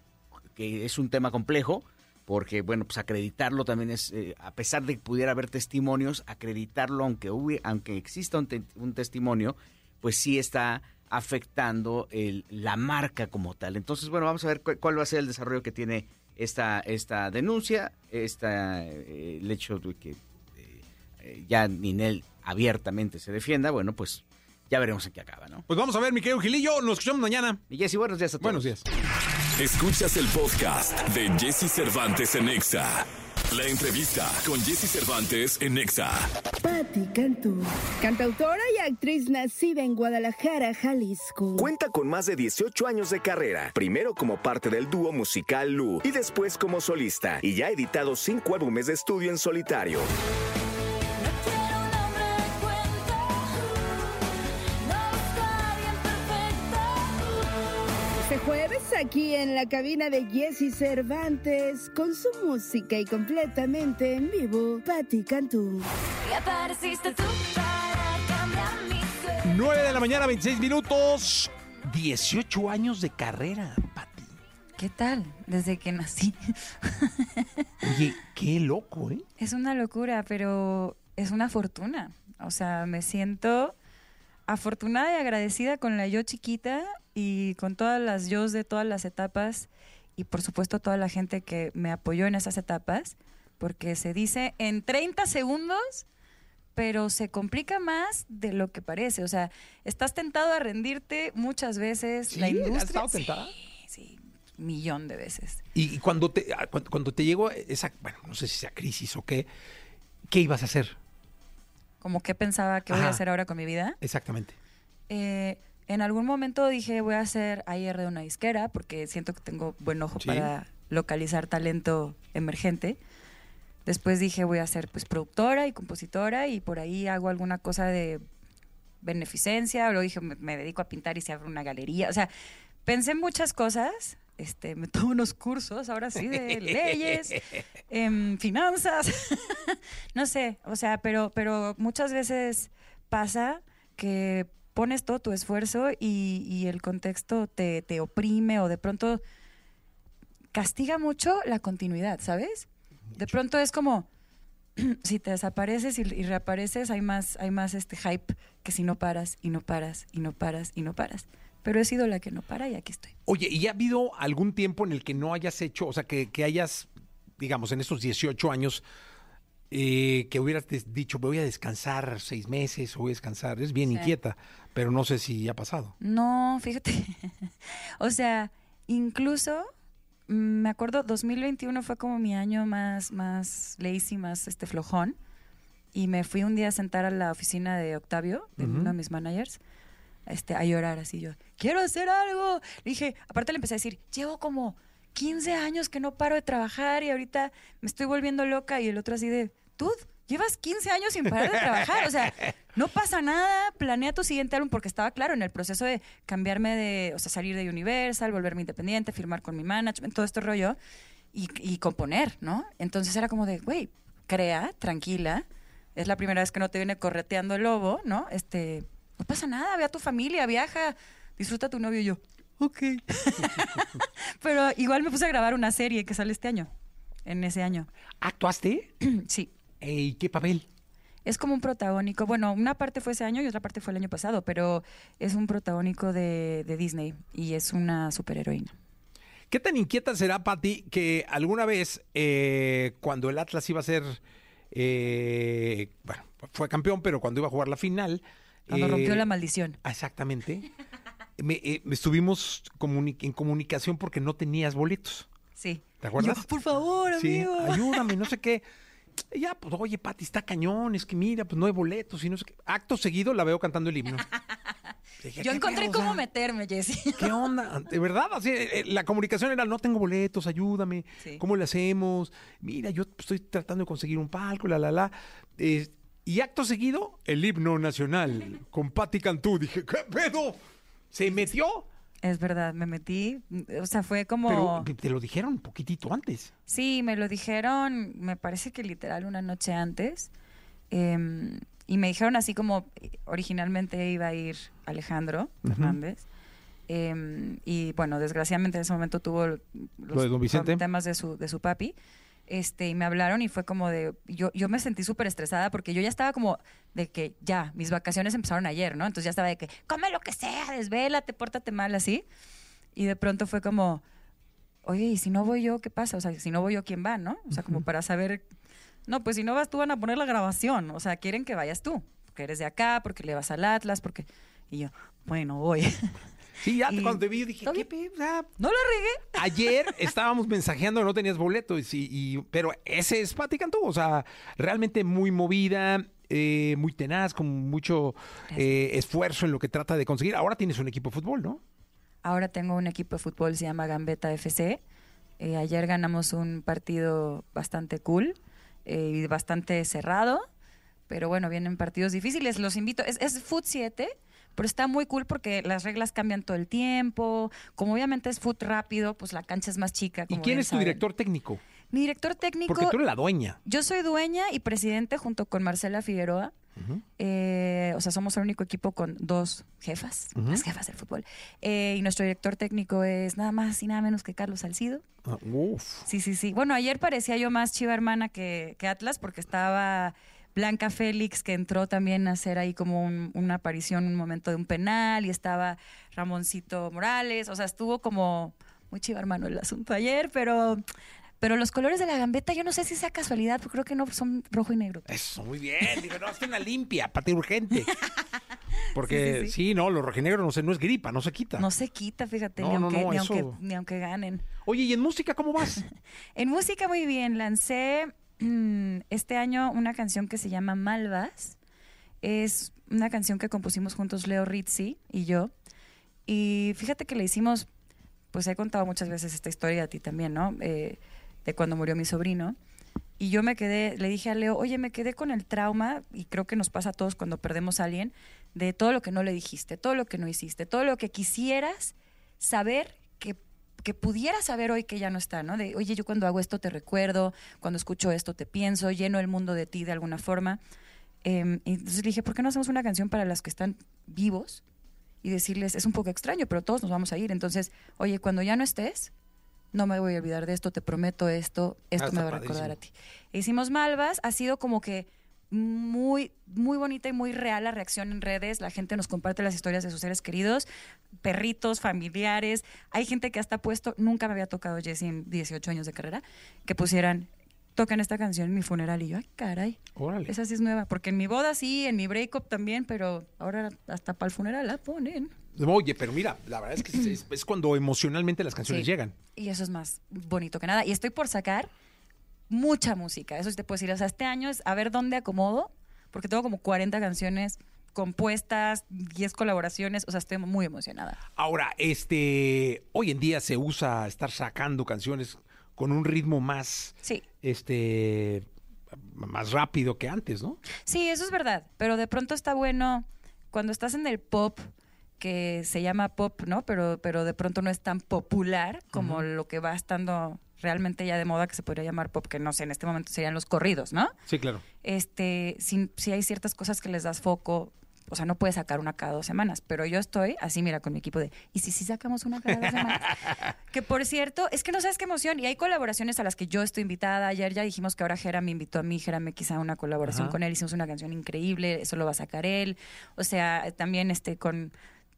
que es un tema complejo, porque, bueno, pues acreditarlo también es, eh, a pesar de que pudiera haber testimonios, acreditarlo, aunque, hubi- aunque exista un, te- un testimonio, pues sí está afectando el- la marca como tal. Entonces, bueno, vamos a ver cu- cuál va a ser el desarrollo que tiene esta, esta denuncia, esta, eh, el hecho de que eh, ya Ninel abiertamente se defienda, bueno, pues ya veremos en qué acaba, ¿no? Pues vamos a ver, mi querido Gilillo, nos escuchamos mañana. Y Jessy, buenos días a todos. Buenos días. Escuchas el podcast de Jesse Cervantes en Nexa. La entrevista con Jesse Cervantes en Nexa. Patti Cantú, cantautora y actriz nacida en Guadalajara, Jalisco. Cuenta con más de 18 años de carrera, primero como parte del dúo musical Lu y después como solista, y ya ha editado cinco álbumes de estudio en solitario. Aquí en la cabina de Jesse Cervantes con su música y completamente en vivo, Patti Cantú. Y apareciste tú para cambiar mi suerte. 9 de la mañana, 26 minutos. 18 años de carrera, Pati. ¿Qué tal? Desde que nací. Oye, qué loco, ¿eh? Es una locura, pero es una fortuna. O sea, me siento afortunada y agradecida con la yo chiquita y con todas las yo de todas las etapas y por supuesto toda la gente que me apoyó en esas etapas, porque se dice en 30 segundos, pero se complica más de lo que parece. O sea, estás tentado a rendirte muchas veces. la ¿Sí? ¿Has industria. estado tentada? Sí, sí, millón de veces. Y cuando te, ah, cuando, cuando te llegó esa, bueno, no sé si sea crisis o qué, ¿qué ibas a hacer? Como que pensaba que voy a hacer ahora con mi vida. Exactamente. Eh, en algún momento dije voy a hacer AR de una disquera porque siento que tengo buen ojo Sí. para localizar talento emergente. Después dije voy a ser pues productora y compositora y por ahí hago alguna cosa de beneficencia. Luego dije me, me dedico a pintar y se abre una galería. O sea, pensé en muchas cosas. Este, me tomo unos cursos ahora sí de leyes, em, finanzas, no sé, o sea, pero, pero muchas veces pasa que pones todo tu esfuerzo y, y el contexto te, te oprime o de pronto castiga mucho la continuidad, ¿sabes? De pronto es como si te desapareces y, y reapareces, hay más, hay más este hype que si no paras y no paras y no paras y no paras. pero he sido la que no para y aquí estoy. Oye, ¿y ha habido algún tiempo en el que no hayas hecho, o sea, que, que hayas, digamos, en estos 18 años, eh, que hubieras dicho, voy a descansar seis meses, o voy a descansar? Es bien Sí. inquieta, pero no sé si ha pasado. No, fíjate. o sea, incluso mm, me acuerdo 2021 fue como mi año más más lazy, más este flojón y me fui un día a sentar a la oficina de Octavio, de uno de mis managers, este a llorar así yo. Quiero hacer algo. Le dije, aparte le empecé a decir, "Llevo como 15 años que no paro de trabajar y ahorita me estoy volviendo loca" y el otro así de, "Dude, llevas 15 años sin parar de trabajar, o sea, no pasa nada, planea tu siguiente álbum porque estaba claro en el proceso de cambiarme de, o sea, salir de Universal, volverme independiente, firmar con mi management, todo este rollo y, y componer, ¿no? Entonces era como de, güey, crea, tranquila, es la primera vez que no te viene correteando el lobo, ¿no? Este, no pasa nada, ve a tu familia, viaja, disfruta a tu novio y yo, ok. Pero igual me puse a grabar una serie que sale este año, en ese año. ¿Actuaste? sí. ¿Y qué papel? Es como un protagónico. Bueno, una parte fue ese año y otra parte fue el año pasado, pero es un protagónico de, de Disney y es una superheroína. ¿Qué tan inquieta será, Pati, que alguna vez, eh, cuando el Atlas iba a ser, eh, bueno, fue campeón, pero cuando iba a jugar la final... Cuando eh, rompió la maldición. Exactamente. me, eh, estuvimos comuni- en comunicación porque no tenías boletos. Sí. ¿Te acuerdas? Yo, por favor, Sí, amigo. ayúdame, no sé qué. Ya, pues, oye, Pati, está cañón, es que mira, pues no hay boletos y no sé qué. Acto seguido la veo cantando el himno. Dije, Yo ¿qué encontré pedo? O sea, cómo meterme, Jessy. ¿Qué onda? De verdad, así, eh, la comunicación era, no tengo boletos, ayúdame, Sí. ¿cómo le hacemos? Mira, yo estoy tratando de conseguir un palco, la, la, la. Eh, y acto seguido, el himno nacional con Patti Cantú. Dije, ¿qué pedo? ¿Se metió? Es verdad, me metí. O sea, fue como. Pero te lo dijeron un poquitito antes. Sí, me lo dijeron, me parece que literal una noche antes. em, y me dijeron así como eh, originalmente iba a ir Alejandro. Fernández. em, y bueno, desgraciadamente en ese momento tuvo los Lo de don Vicente. temas de su, de su papi. Este, y me hablaron y fue como de, yo, yo me sentí súper estresada porque yo ya estaba como de que ya, mis vacaciones empezaron ayer, ¿no? Entonces ya estaba de que, come lo que sea, desvélate, pórtate mal, así. Y de pronto fue como, oye, ¿y si no voy yo, qué pasa? O sea, si no voy yo, ¿quién va, no? O sea, como para saber, no, pues si no vas tú van a poner la grabación, o sea, quieren que vayas tú, porque eres de acá, porque le vas al Atlas, porque... Y yo, bueno, voy. Sí, ya Y- cuando te vi dije, ¿qué pedo? O sea, No la regué. Ayer estábamos mensajeando, no tenías boleto, y, y- pero ese es Pati Cantú, o sea, realmente muy movida, eh, muy tenaz, con mucho eh, esfuerzo en lo que trata de conseguir. Ahora tienes un equipo de fútbol, ¿no? Ahora tengo un equipo de fútbol, se llama Gambetta FC. Eh, ayer ganamos un partido bastante cool eh, y bastante cerrado, pero bueno, vienen partidos difíciles. Los invito, es, es Foot 7, pero está muy cool porque las reglas cambian todo el tiempo. Como obviamente es Foot rápido, pues la cancha es más chica. ¿Y quién es tu director técnico? Mi director técnico. Porque tú eres la dueña. Yo soy dueña y presidente junto con Marcela Figueroa. Eh, o sea, somos el único equipo con dos jefas, Ujú. las jefas del fútbol. Eh, y nuestro director técnico es nada más y nada menos que Carlos Salcido. Ah, uf. Sí, sí, sí. Bueno, ayer parecía yo más chiva hermana que, que Atlas porque estaba Blanca Félix que entró también a hacer ahí como un- una aparición, un momento de un penal y estaba Ramoncito Morales. O sea, estuvo como muy chiva hermano el asunto ayer, pero... Pero los colores de la gambeta, yo no sé si sea casualidad, porque creo que no son rojo y negro. Eso, muy bien. Digo, no, hazte una limpia, Pati urgente. Porque Sí, sí, sí, sí. no, los rojinegros no sé, no es gripa, no se quita. No se quita, fíjate, No, ni, no, aunque, ni, aunque, ni aunque ganen. Oye, ¿y en música cómo vas? En música muy bien, lancé este año una canción que se llama Malvas. Es una canción que compusimos juntos Leo Rizzi y yo. Y fíjate que le hicimos, pues he contado muchas veces esta historia a ti también, ¿no? Eh, de cuando murió mi sobrino. Y yo me quedé, le dije a Leo, oye, me quedé con el trauma, y creo que nos pasa a todos cuando perdemos a alguien, de todo lo que no le dijiste, todo lo que no hiciste, todo lo que quisieras saber que, pudieras saber hoy que ya no está, ¿no? De, oye, yo cuando hago esto te recuerdo, cuando escucho esto te pienso, lleno el mundo de ti de alguna forma. Em, y entonces le dije, ¿por qué no hacemos una canción para las que están vivos? Y decirles, es un poco extraño, pero todos nos vamos a ir. Entonces, oye, cuando ya no estés, no me voy a olvidar de esto, te prometo esto, esto Ah, me va a recordar a ti. E hicimos Malvas, ha sido como que muy, muy bonita y muy real la reacción en redes. La gente nos comparte las historias de sus seres queridos, perritos, familiares. Hay gente que hasta ha puesto, nunca me había tocado Jessy en 18 años de carrera, que pusieran, tocan esta canción en mi funeral. Y yo, ay, caray. Órale. Esa sí es nueva, porque en mi boda sí, en mi breakup también, pero ahora hasta para el funeral la ponen. Oye, pero mira, la verdad es que es, cuando emocionalmente las canciones Sí. llegan. Y eso es más bonito que nada. Y estoy por sacar mucha música, eso sí te puedo decir. O sea, este año es a ver dónde acomodo, porque tengo como 40 canciones compuestas, 10 colaboraciones, o sea, estoy muy emocionada. Ahora, este, hoy en día se usa estar sacando canciones con un ritmo más, Sí. este, más rápido que antes, ¿no? Sí, eso es verdad, pero de pronto está bueno cuando estás en el pop que se llama pop, ¿no? Pero, pero de pronto no es tan popular como lo que va estando realmente ya de moda que se podría llamar pop, que no sé, en este momento serían los corridos, ¿no? Sí, claro. este, si, si hay ciertas cosas que les das foco, o sea, no puedes sacar una cada dos semanas, pero yo estoy así, mira, con mi equipo de, ¿y si sí sacamos una cada dos semanas? que por cierto, es que no sabes qué emoción, y hay colaboraciones a las que yo estoy invitada, ayer ya dijimos que ahora Jera me invitó a mí, Jera me quizá una colaboración Ajá. con él, hicimos una canción increíble, eso lo va a sacar él, o sea, también este con...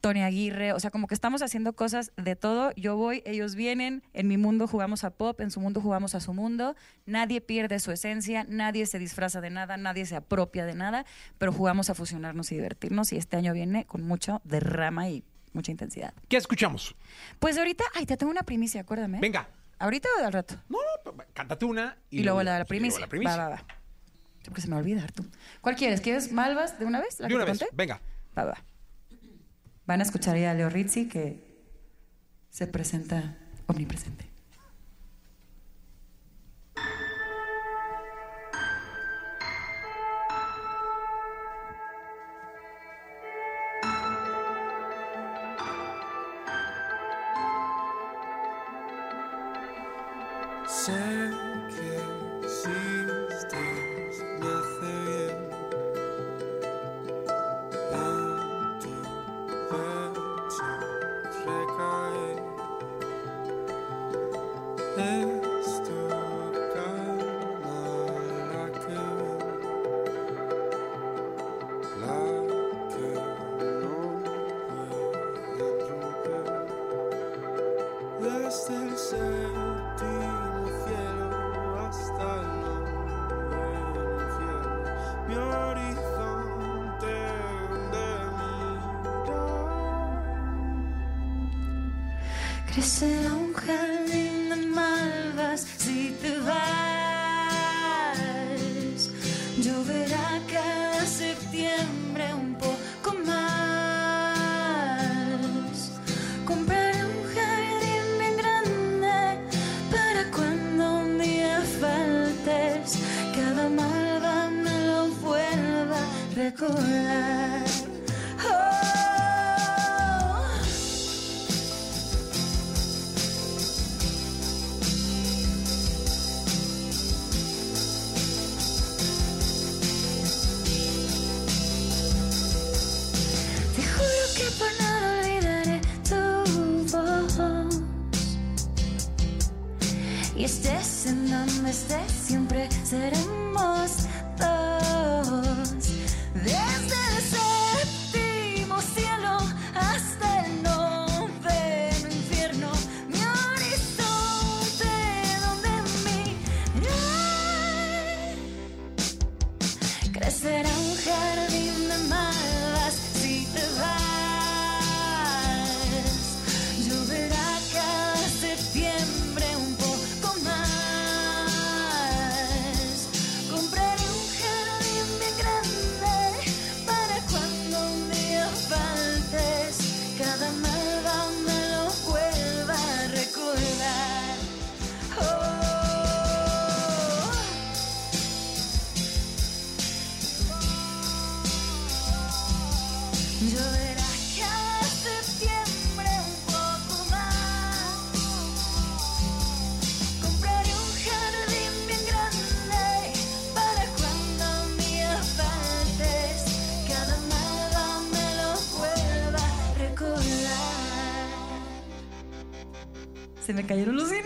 Tony Aguirre, o sea, como que estamos haciendo cosas de todo. Yo voy, ellos vienen, en mi mundo jugamos a pop, en su mundo jugamos a su mundo. Nadie pierde su esencia, nadie se disfraza de nada, nadie se apropia de nada, pero jugamos a fusionarnos y divertirnos. Y este año viene con mucho derrama y mucha intensidad. ¿Qué escuchamos? Pues ahorita, ay, te tengo una primicia, acuérdame. Venga. ¿Ahorita o al rato? No, cántate una Y, luego la de la luego primicia. la primicia. Va, va, va. Porque se me va a olvidar tú. ¿Cuál quieres? ¿Quieres Malvas de una vez? ¿La De que una te vez, conté? venga. Va, va. Van a escuchar ya a Leo Rizzi que se presenta omnipresente. Crecerá un jardín de malvas si te vas. Lloverá cada septiembre un poco más. Compraré un jardín bien grande para cuando un día faltes. Cada malva me lo vuelva a recordar. Se me cayeron los cines.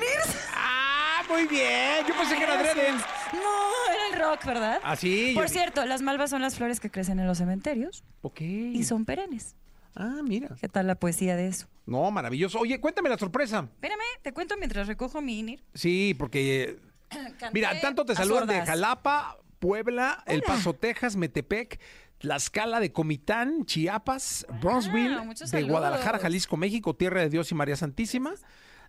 ¡Ah, muy bien! Yo pensé que era adrede. No, era el rock, ¿verdad? Ah, sí, Por yo- cierto, las malvas son las flores que crecen en los cementerios Ok. y son perennes. Ah, mira. ¿Qué tal la poesía de eso? No, maravilloso. Oye, cuéntame la sorpresa. Espérame, te cuento mientras recojo mi INIR. Sí, porque. Canté Mira, tanto te a saludan de sordas. Jalapa, Puebla, El Paso, Texas, Metepec, Tlaxcala de Comitán, Chiapas, Bronzeville, muchos de saludos. Guadalajara, Jalisco, México, Tierra de Dios y María Santísima,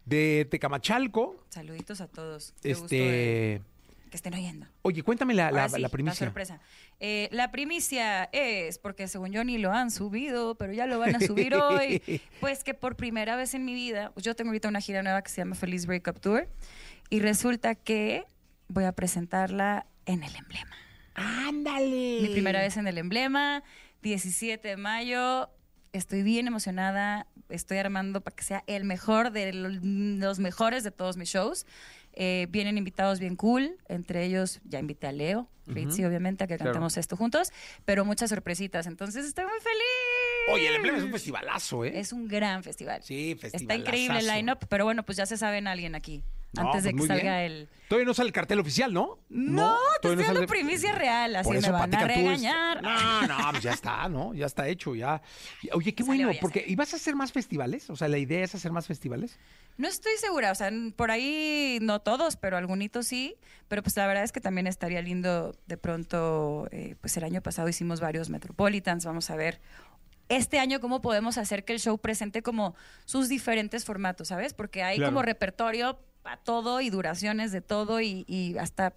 de Tecamachalco. Saluditos a todos. Qué gusto, Este. que estén oyendo. Oye, cuéntame la, la, sí, la primicia. sorpresa. Eh, la primicia es, porque según yo ni lo han subido, pero ya lo van a subir hoy, pues que por primera vez en mi vida, pues yo tengo ahorita una gira nueva que se llama Feliz Breakup Tour, y resulta que voy a presentarla en el emblema. ¡Ándale! Mi primera vez en el emblema, 17 de mayo. Estoy bien emocionada. Estoy armando para que sea el mejor de lo- los mejores de todos mis shows. Eh, vienen invitados bien cool. Entre ellos, ya invité a Leo, Ritzy, obviamente, a que Claro. cantemos esto juntos. Pero muchas sorpresitas. Entonces, estoy muy feliz. Oye, el emblema es un festivalazo, ¿eh? Es un gran festival. Sí, Está festivalazazo. increíble el line-up, pero bueno, pues ya se saben alguien aquí. No, antes de pues que salga bien. el. Todavía no sale el cartel oficial, ¿no? No, te estoy no dando sale- primicia real. Así Por eso me van a Cantú es- regañar. No, no, pues ya está, ¿no? Ya está hecho, ya. Oye, qué bueno, porque ¿y vas a hacer más festivales? O sea, la idea es hacer más festivales. No estoy segura, o sea, por ahí no todos, pero algunitos sí. Pero pues la verdad es que también estaría lindo de pronto, eh, pues el año pasado hicimos varios Metropolitans, vamos a ver este año cómo podemos hacer que el show presente como sus diferentes formatos, ¿sabes? Porque hay Claro. como repertorio para todo y duraciones de todo y, y hasta,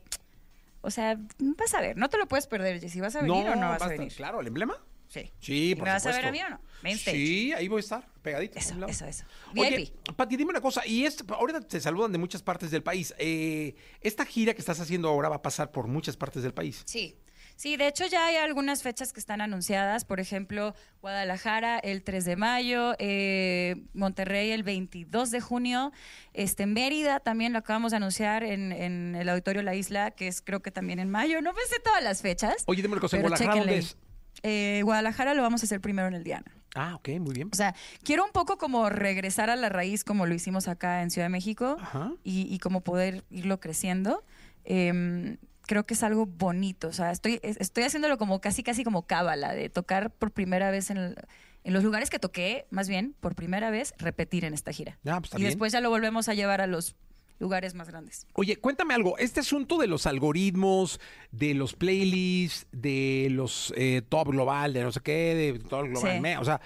o sea, vas a ver, no te lo puedes perder, Jessy, ¿vas a venir o no vas a venir? Claro, el emblema. Sí. Sí, ¿Y por me vas a ver a mí o no? Main stage. Sí, ahí voy a estar, pegadito. Eso, eso, eso. Oye, VIP. Pati, dime una cosa, y esto, ahorita te saludan de muchas partes del país. Eh, esta gira que estás haciendo ahora va a pasar por muchas partes del país. Sí. Sí, de hecho ya hay algunas fechas que están anunciadas, por ejemplo, Guadalajara el 3 de mayo, eh, Monterrey el 22 de junio, este Mérida también lo acabamos de anunciar en, en el Auditorio La Isla, que es creo que también en mayo, no pensé todas las fechas. Oye, dime una cosa, ¿en pero Guadalajara dónde chéquenle. es? Eh, Guadalajara lo vamos a hacer primero en el Diana. Ah, ok, muy bien. O sea, quiero un poco como regresar a la raíz como lo hicimos acá en Ciudad de México Ajá. y, y como poder irlo creciendo. Em, creo que es algo bonito. O sea, estoy, es- estoy haciéndolo como casi, casi como cábala, de tocar por primera vez en, el- en los lugares que toqué, más bien, por primera vez, repetir en esta gira. Ah, pues y bien. después ya lo volvemos a llevar a los lugares más grandes. Oye, cuéntame algo. Este asunto de los algoritmos, de los playlists, de los eh, top global, de no sé qué, de todo el global, Sí. me- o sea,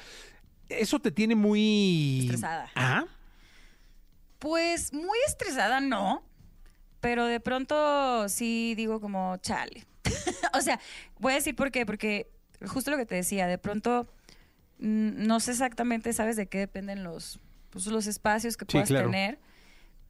eso te tiene muy Estresada. Ajá. Pues muy estresada, no. Pero de pronto sí digo como, chale. o sea, voy a decir por qué. Porque justo lo que te decía, de pronto mm, no sé exactamente, ¿sabes de qué dependen los, pues, los espacios que Sí, puedas claro. tener?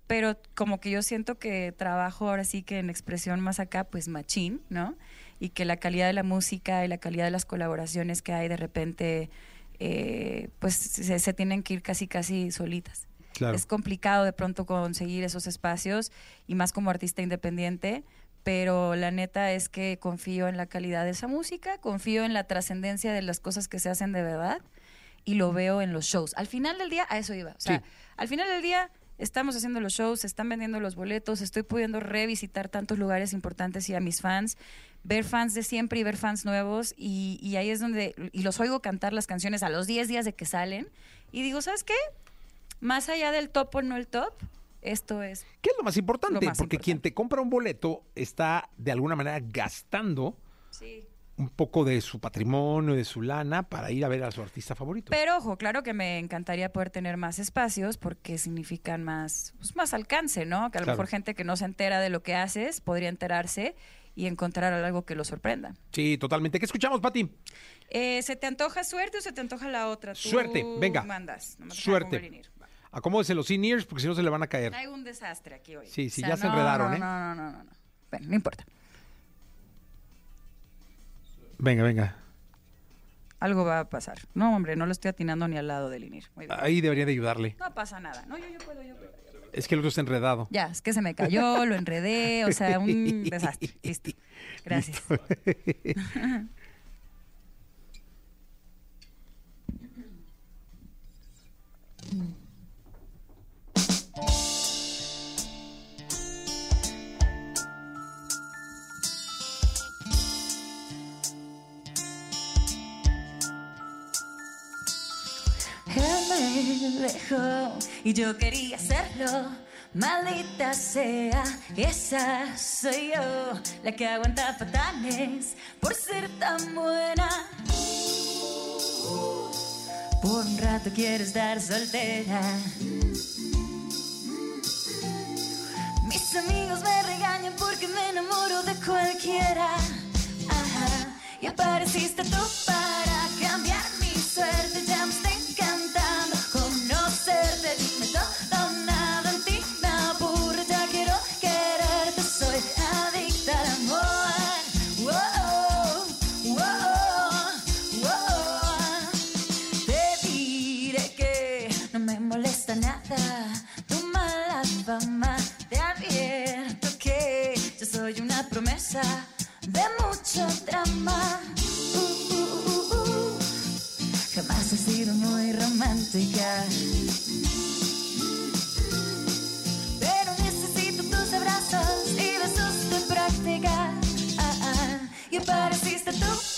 Pero como que yo siento que trabajo ahora sí que en expresión más acá, pues machín, ¿no? Y que la calidad de la música y la calidad de las colaboraciones que hay de repente, eh, pues se, se tienen que ir casi, casi solitas. Claro. Es complicado de pronto conseguir esos espacios y más como artista independiente, pero la neta es que confío en la calidad de esa música, confío en la trascendencia de las cosas que se hacen de verdad y lo veo en los shows. Al final del día, a eso iba. O sea, Sí. al final del día estamos haciendo los shows, se están vendiendo los boletos, estoy pudiendo revisitar tantos lugares importantes y a mis fans, ver fans de siempre y ver fans nuevos y, y ahí es donde, y los oigo cantar las canciones a los 10 días de que salen y digo, ¿sabes qué? Más allá del top o no el top, esto es ¿Qué es lo más importante? Lo más Porque quien te compra un boleto está de alguna manera gastando un poco de su patrimonio, de su lana para ir a ver a su artista favorito. Pero ojo, claro que me encantaría poder tener más espacios porque significan más, pues, más alcance, ¿no? Que a lo Claro. mejor gente que no se entera de lo que haces podría enterarse y encontrar algo que lo sorprenda. Sí, totalmente. ¿Qué escuchamos, Pati? Eh, ¿Se te antoja suerte o se te antoja la otra? Tú Suerte, venga. mandas. Suerte. Acomódese los in-ears porque si no se le van a caer. Traigo un desastre aquí hoy. Sí, sí, O sea, ya se no, enredaron, no, ¿eh? No, no, no, no, no. Bueno, no importa. Venga, venga. Algo va a pasar. No, hombre, no lo estoy atinando ni al lado del INIR. Muy bien. Ahí debería de ayudarle. No pasa nada. No, yo, yo puedo, yo puedo. Es que el otro está enredado. Ya, es que se me cayó, lo enredé, o sea, un desastre. Listo. Gracias. dejó y yo quería hacerlo. Maldita sea, esa soy yo, la que aguanta patanes por ser tan buena. Por un rato quiero estar soltera. Mis amigos me regañan porque me enamoro de cualquiera. Ajá. Y apareciste tú para cambiar mi suerte. Ya de mucho drama. Jamás he sido muy romántica. Pero necesito tus abrazos y besos de práctica. Ah, ah. Y apareciste tú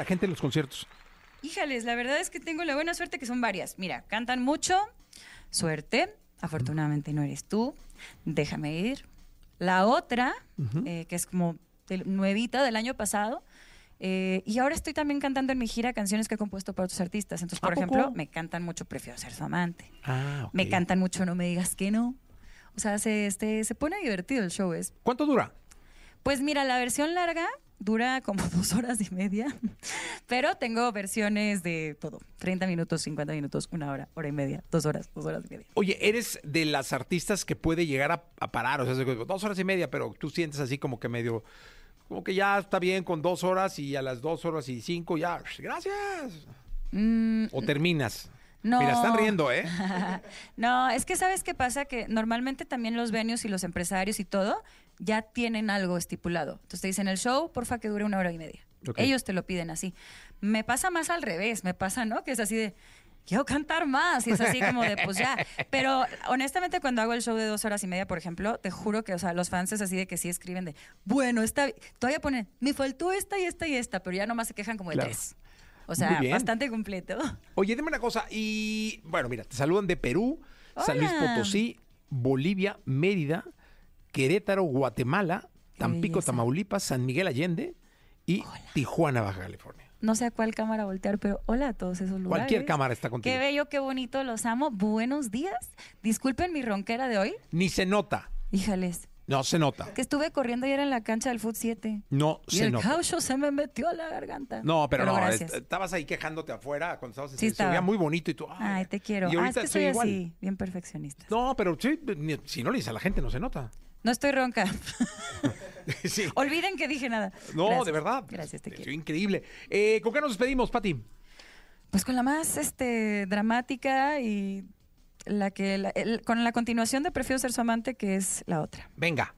la gente en los conciertos? Híjales, la verdad es que tengo la buena suerte que son varias. Mira, cantan mucho. Suerte. Afortunadamente no eres tú. Déjame ir. La otra, eh, que es como nuevita del año pasado. eh, y ahora estoy también cantando en mi gira canciones que he compuesto para otros artistas. Entonces, ¿A por poco? ejemplo, me cantan mucho Prefiero ser su amante. Ah. Me cantan mucho No me digas que no. O sea, se, este, se pone divertido el show. Es, ¿Cuánto dura? pues mira, la versión larga dura como dos horas y media, pero tengo versiones de todo. 30 minutos, 50 minutos, una hora, hora y media, dos horas, dos horas y media. Oye, eres de las artistas que puede llegar a, a parar, o sea, dos horas y media, pero tú sientes así como que medio, como que ya está bien con dos horas y a las dos horas y cinco ya, gracias. Mm, O terminas. No. Mira, están riendo, ¿eh? no, es que sabes qué pasa, que normalmente también los venues y los empresarios y todo ya tienen algo estipulado. Entonces te dicen el show, porfa, que dure una hora y media. Ellos te lo piden así. Me pasa más al revés, me pasa, ¿no? Que es así de, quiero cantar más. Y es así como de, pues ya. Pero honestamente, cuando hago el show de dos horas y media, por ejemplo, te juro que, o sea, los fans es así de que sí escriben de, bueno, está, bi-". todavía ponen, me faltó esta y esta y esta, pero ya nomás se quejan como de Claro. tres. O sea, bastante completo. Oye, dime una cosa, y bueno, mira, te saludan de Perú, San Luis. Potosí, Bolivia, Mérida, Querétaro, Guatemala, Tampico. Tamaulipas, San Miguel Allende y Tijuana, Baja California. No sé a cuál cámara voltear, pero hola a todos esos lugares. Cualquier cámara está contigo. Qué bello, qué bonito, los amo. Buenos días. Disculpen mi ronquera de hoy. Ni se nota. Híjales, No se nota. que estuve corriendo ayer en la cancha del Foot 7. No Y se el nota. caucho se me metió a la garganta. No, pero, no, gracias. estabas ahí quejándote afuera cuando estabas Sí se veía estaba. muy bonito y tú, ay, Ay, te quiero. Y Ah, es ahorita que soy igual. así, bien perfeccionista. No, pero sí, si no le dices a la gente, no se nota. No estoy ronca. Sí. Olviden que dije nada. No, Gracias. de verdad. Gracias, te quiero. Increíble. Eh, ¿Con qué nos despedimos, Pati? Pues con la más este, dramática y la que la- el- con la continuación de Prefiero ser su amante, que es la otra. Venga.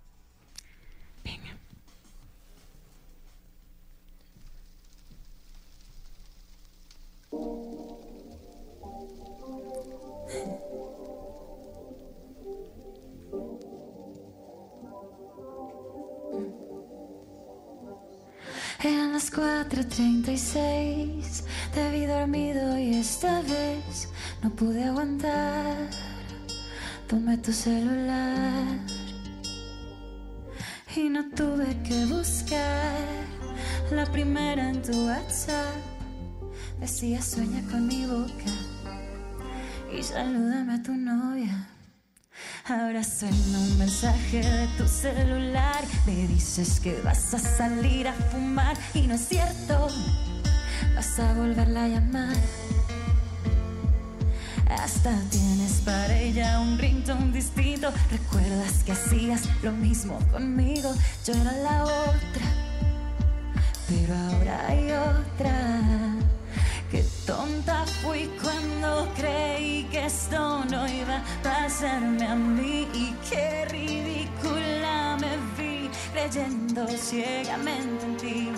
Eran las 4.36, te vi dormido y esta vez no pude aguantar. Tomé tu celular y no tuve que buscar la primera en tu WhatsApp. Decía sueña con mi boca y salúdame a tu novia. Ahora suena un mensaje de tu celular. Me dices que vas a salir a fumar y no es cierto. Vas a volverla a llamar. Hasta tienes para ella un ringtone distinto. Recuerdas que hacías lo mismo conmigo. Yo era la otra, pero ahora hay otra. Qué tonta fui cuando creí que esto no iba a pasarme a mí y qué ridícula me vi creyendo ciegamente en ti.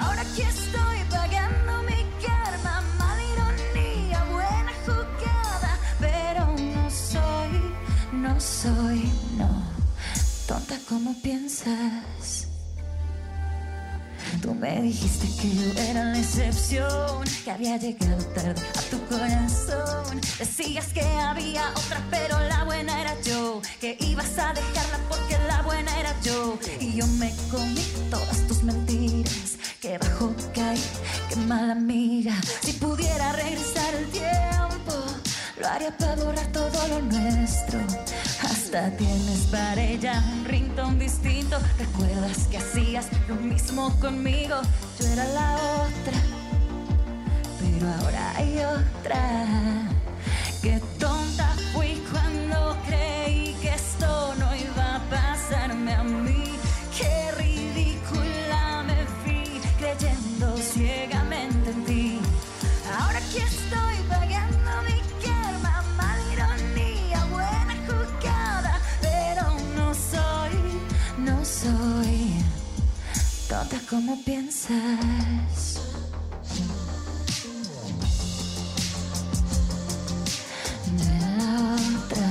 Ahora aquí estoy pagando mi karma, mala ironía, buena jugada, pero no soy, no soy, no, tonta como piensas. Tú me dijiste que yo era la excepción, que había llegado tarde a tu corazón. Decías que había otra, pero la buena era yo. Que ibas a dejarla porque la buena era yo. Y yo me comí todas tus mentiras. Que bajo caí, qué mala amiga. Si pudiera regresar el tiempo, lo haría para borrar todo lo nuestro. Tienes para ella un ringtone distinto. Recuerdas que hacías lo mismo conmigo. Yo era la otra, pero ahora hay otra. Qué como piensas. De la otra.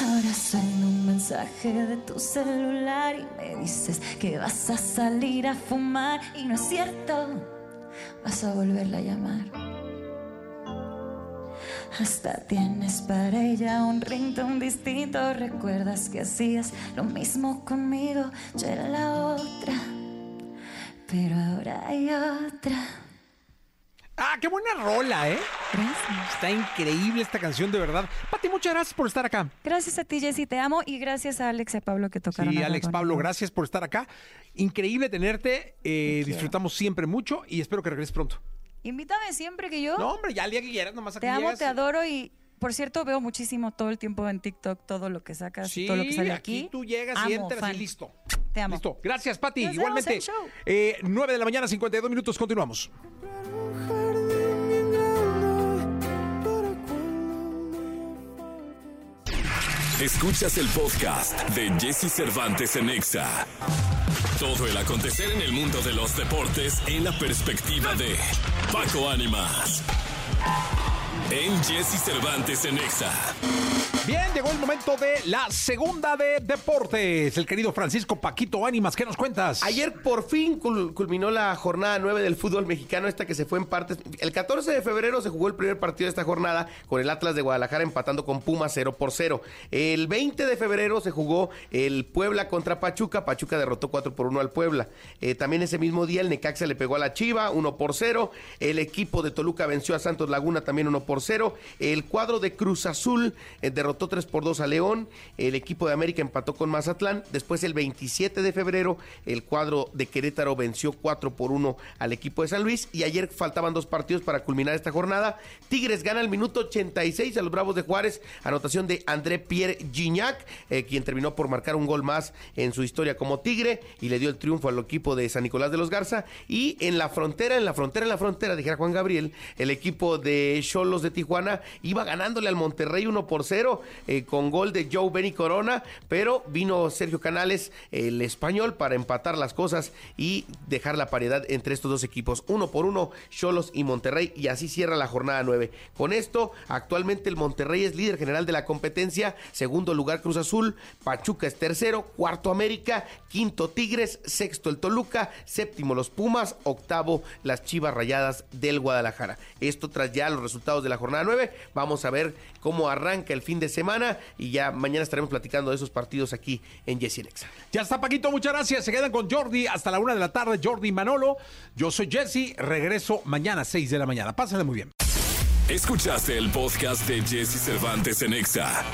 Ahora suena un mensaje de tu celular y me dices que vas a salir a fumar y no es cierto, vas a volverla a llamar. Hasta tienes para ella un ringtone distinto, recuerdas que hacías lo mismo conmigo, yo era la otra, pero ahora hay otra. Ah, qué buena rola, ¿eh? Gracias. Está increíble esta canción, de verdad. Pati, muchas gracias por estar acá. Gracias a ti, Jessy, te amo y gracias a Alex y a Pablo que tocaron. Sí, Alex. Pablo, gracias por estar acá. Increíble tenerte. eh, disfrutamos siempre mucho y espero que regreses pronto. Invítame siempre que yo. No, hombre, ya al día que quieras, nomás aquí Te amo, llegas. te adoro y por cierto veo muchísimo todo el tiempo en TikTok todo lo que sacas, Sí, todo lo que sale aquí aquí. tú llegas Amo, y entras fan. y listo. Te amo. Listo. Gracias, Pati. Nos vemos Igualmente. en el show. Eh, 9 de la mañana, 52 minutos. Continuamos. Escuchas el podcast de Jesse Cervantes en Exa. Todo el acontecer en el mundo de los deportes en la perspectiva de Paco Ánimas. En Jesse Cervantes en Exa. Bien, llegó el momento de la segunda de deportes. El querido Francisco Paquito Ánimas, ¿qué nos cuentas? Ayer por fin cul- culminó la jornada 9 del fútbol mexicano, esta que se fue en partes. El 14 de febrero se jugó el primer partido de esta jornada con el Atlas de Guadalajara empatando con Pumas 0 por 0. El 20 de febrero se jugó el Puebla contra Pachuca. Pachuca derrotó 4 por 1 al Puebla. Eh, también ese mismo día el Necaxa le pegó a la Chiva 1 por 0. El equipo de Toluca venció a Santos Laguna también 1 por 0. El cuadro de Cruz Azul eh, derrotó 3 por 2 a León. El equipo de América empató con Mazatlán. Después, el 27 de febrero, el cuadro de Querétaro venció 4 por 1 al equipo de San Luis. Y ayer faltaban dos partidos para culminar esta jornada. Tigres gana el minuto 86 a los Bravos de Juárez. Anotación de André Pierre Gignac, eh, quien terminó por marcar un gol más en su historia como Tigre y le dio el triunfo al equipo de San Nicolás de los Garza. Y en la frontera, en la frontera, en la frontera, dijera Juan Gabriel, el equipo de Cholos de Tijuana iba ganándole al Monterrey 1 por 0 eh, con gol de Joe Benny Corona, pero vino Sergio Canales, el español, para empatar las cosas y dejar la paridad entre estos dos equipos. Uno por uno, Cholos y Monterrey, y así cierra la jornada 9. Con esto, actualmente el Monterrey es líder general de la competencia, segundo lugar Cruz Azul, Pachuca es tercero, cuarto América, quinto Tigres, sexto el Toluca, séptimo los Pumas, octavo las Chivas Rayadas del Guadalajara. Esto tras ya los resultados de la jornada 9. Vamos a ver cómo arranca el fin de semana y ya mañana estaremos platicando de esos partidos aquí en Jessy Nexa. Ya está, Paquito, muchas gracias. Se quedan con Jordi hasta la una de la tarde. Jordi Manolo. Yo soy Jesse. Regreso mañana a 6 de la mañana. Pásenle muy bien. Escuchaste el podcast de Jesse Cervantes en Exa.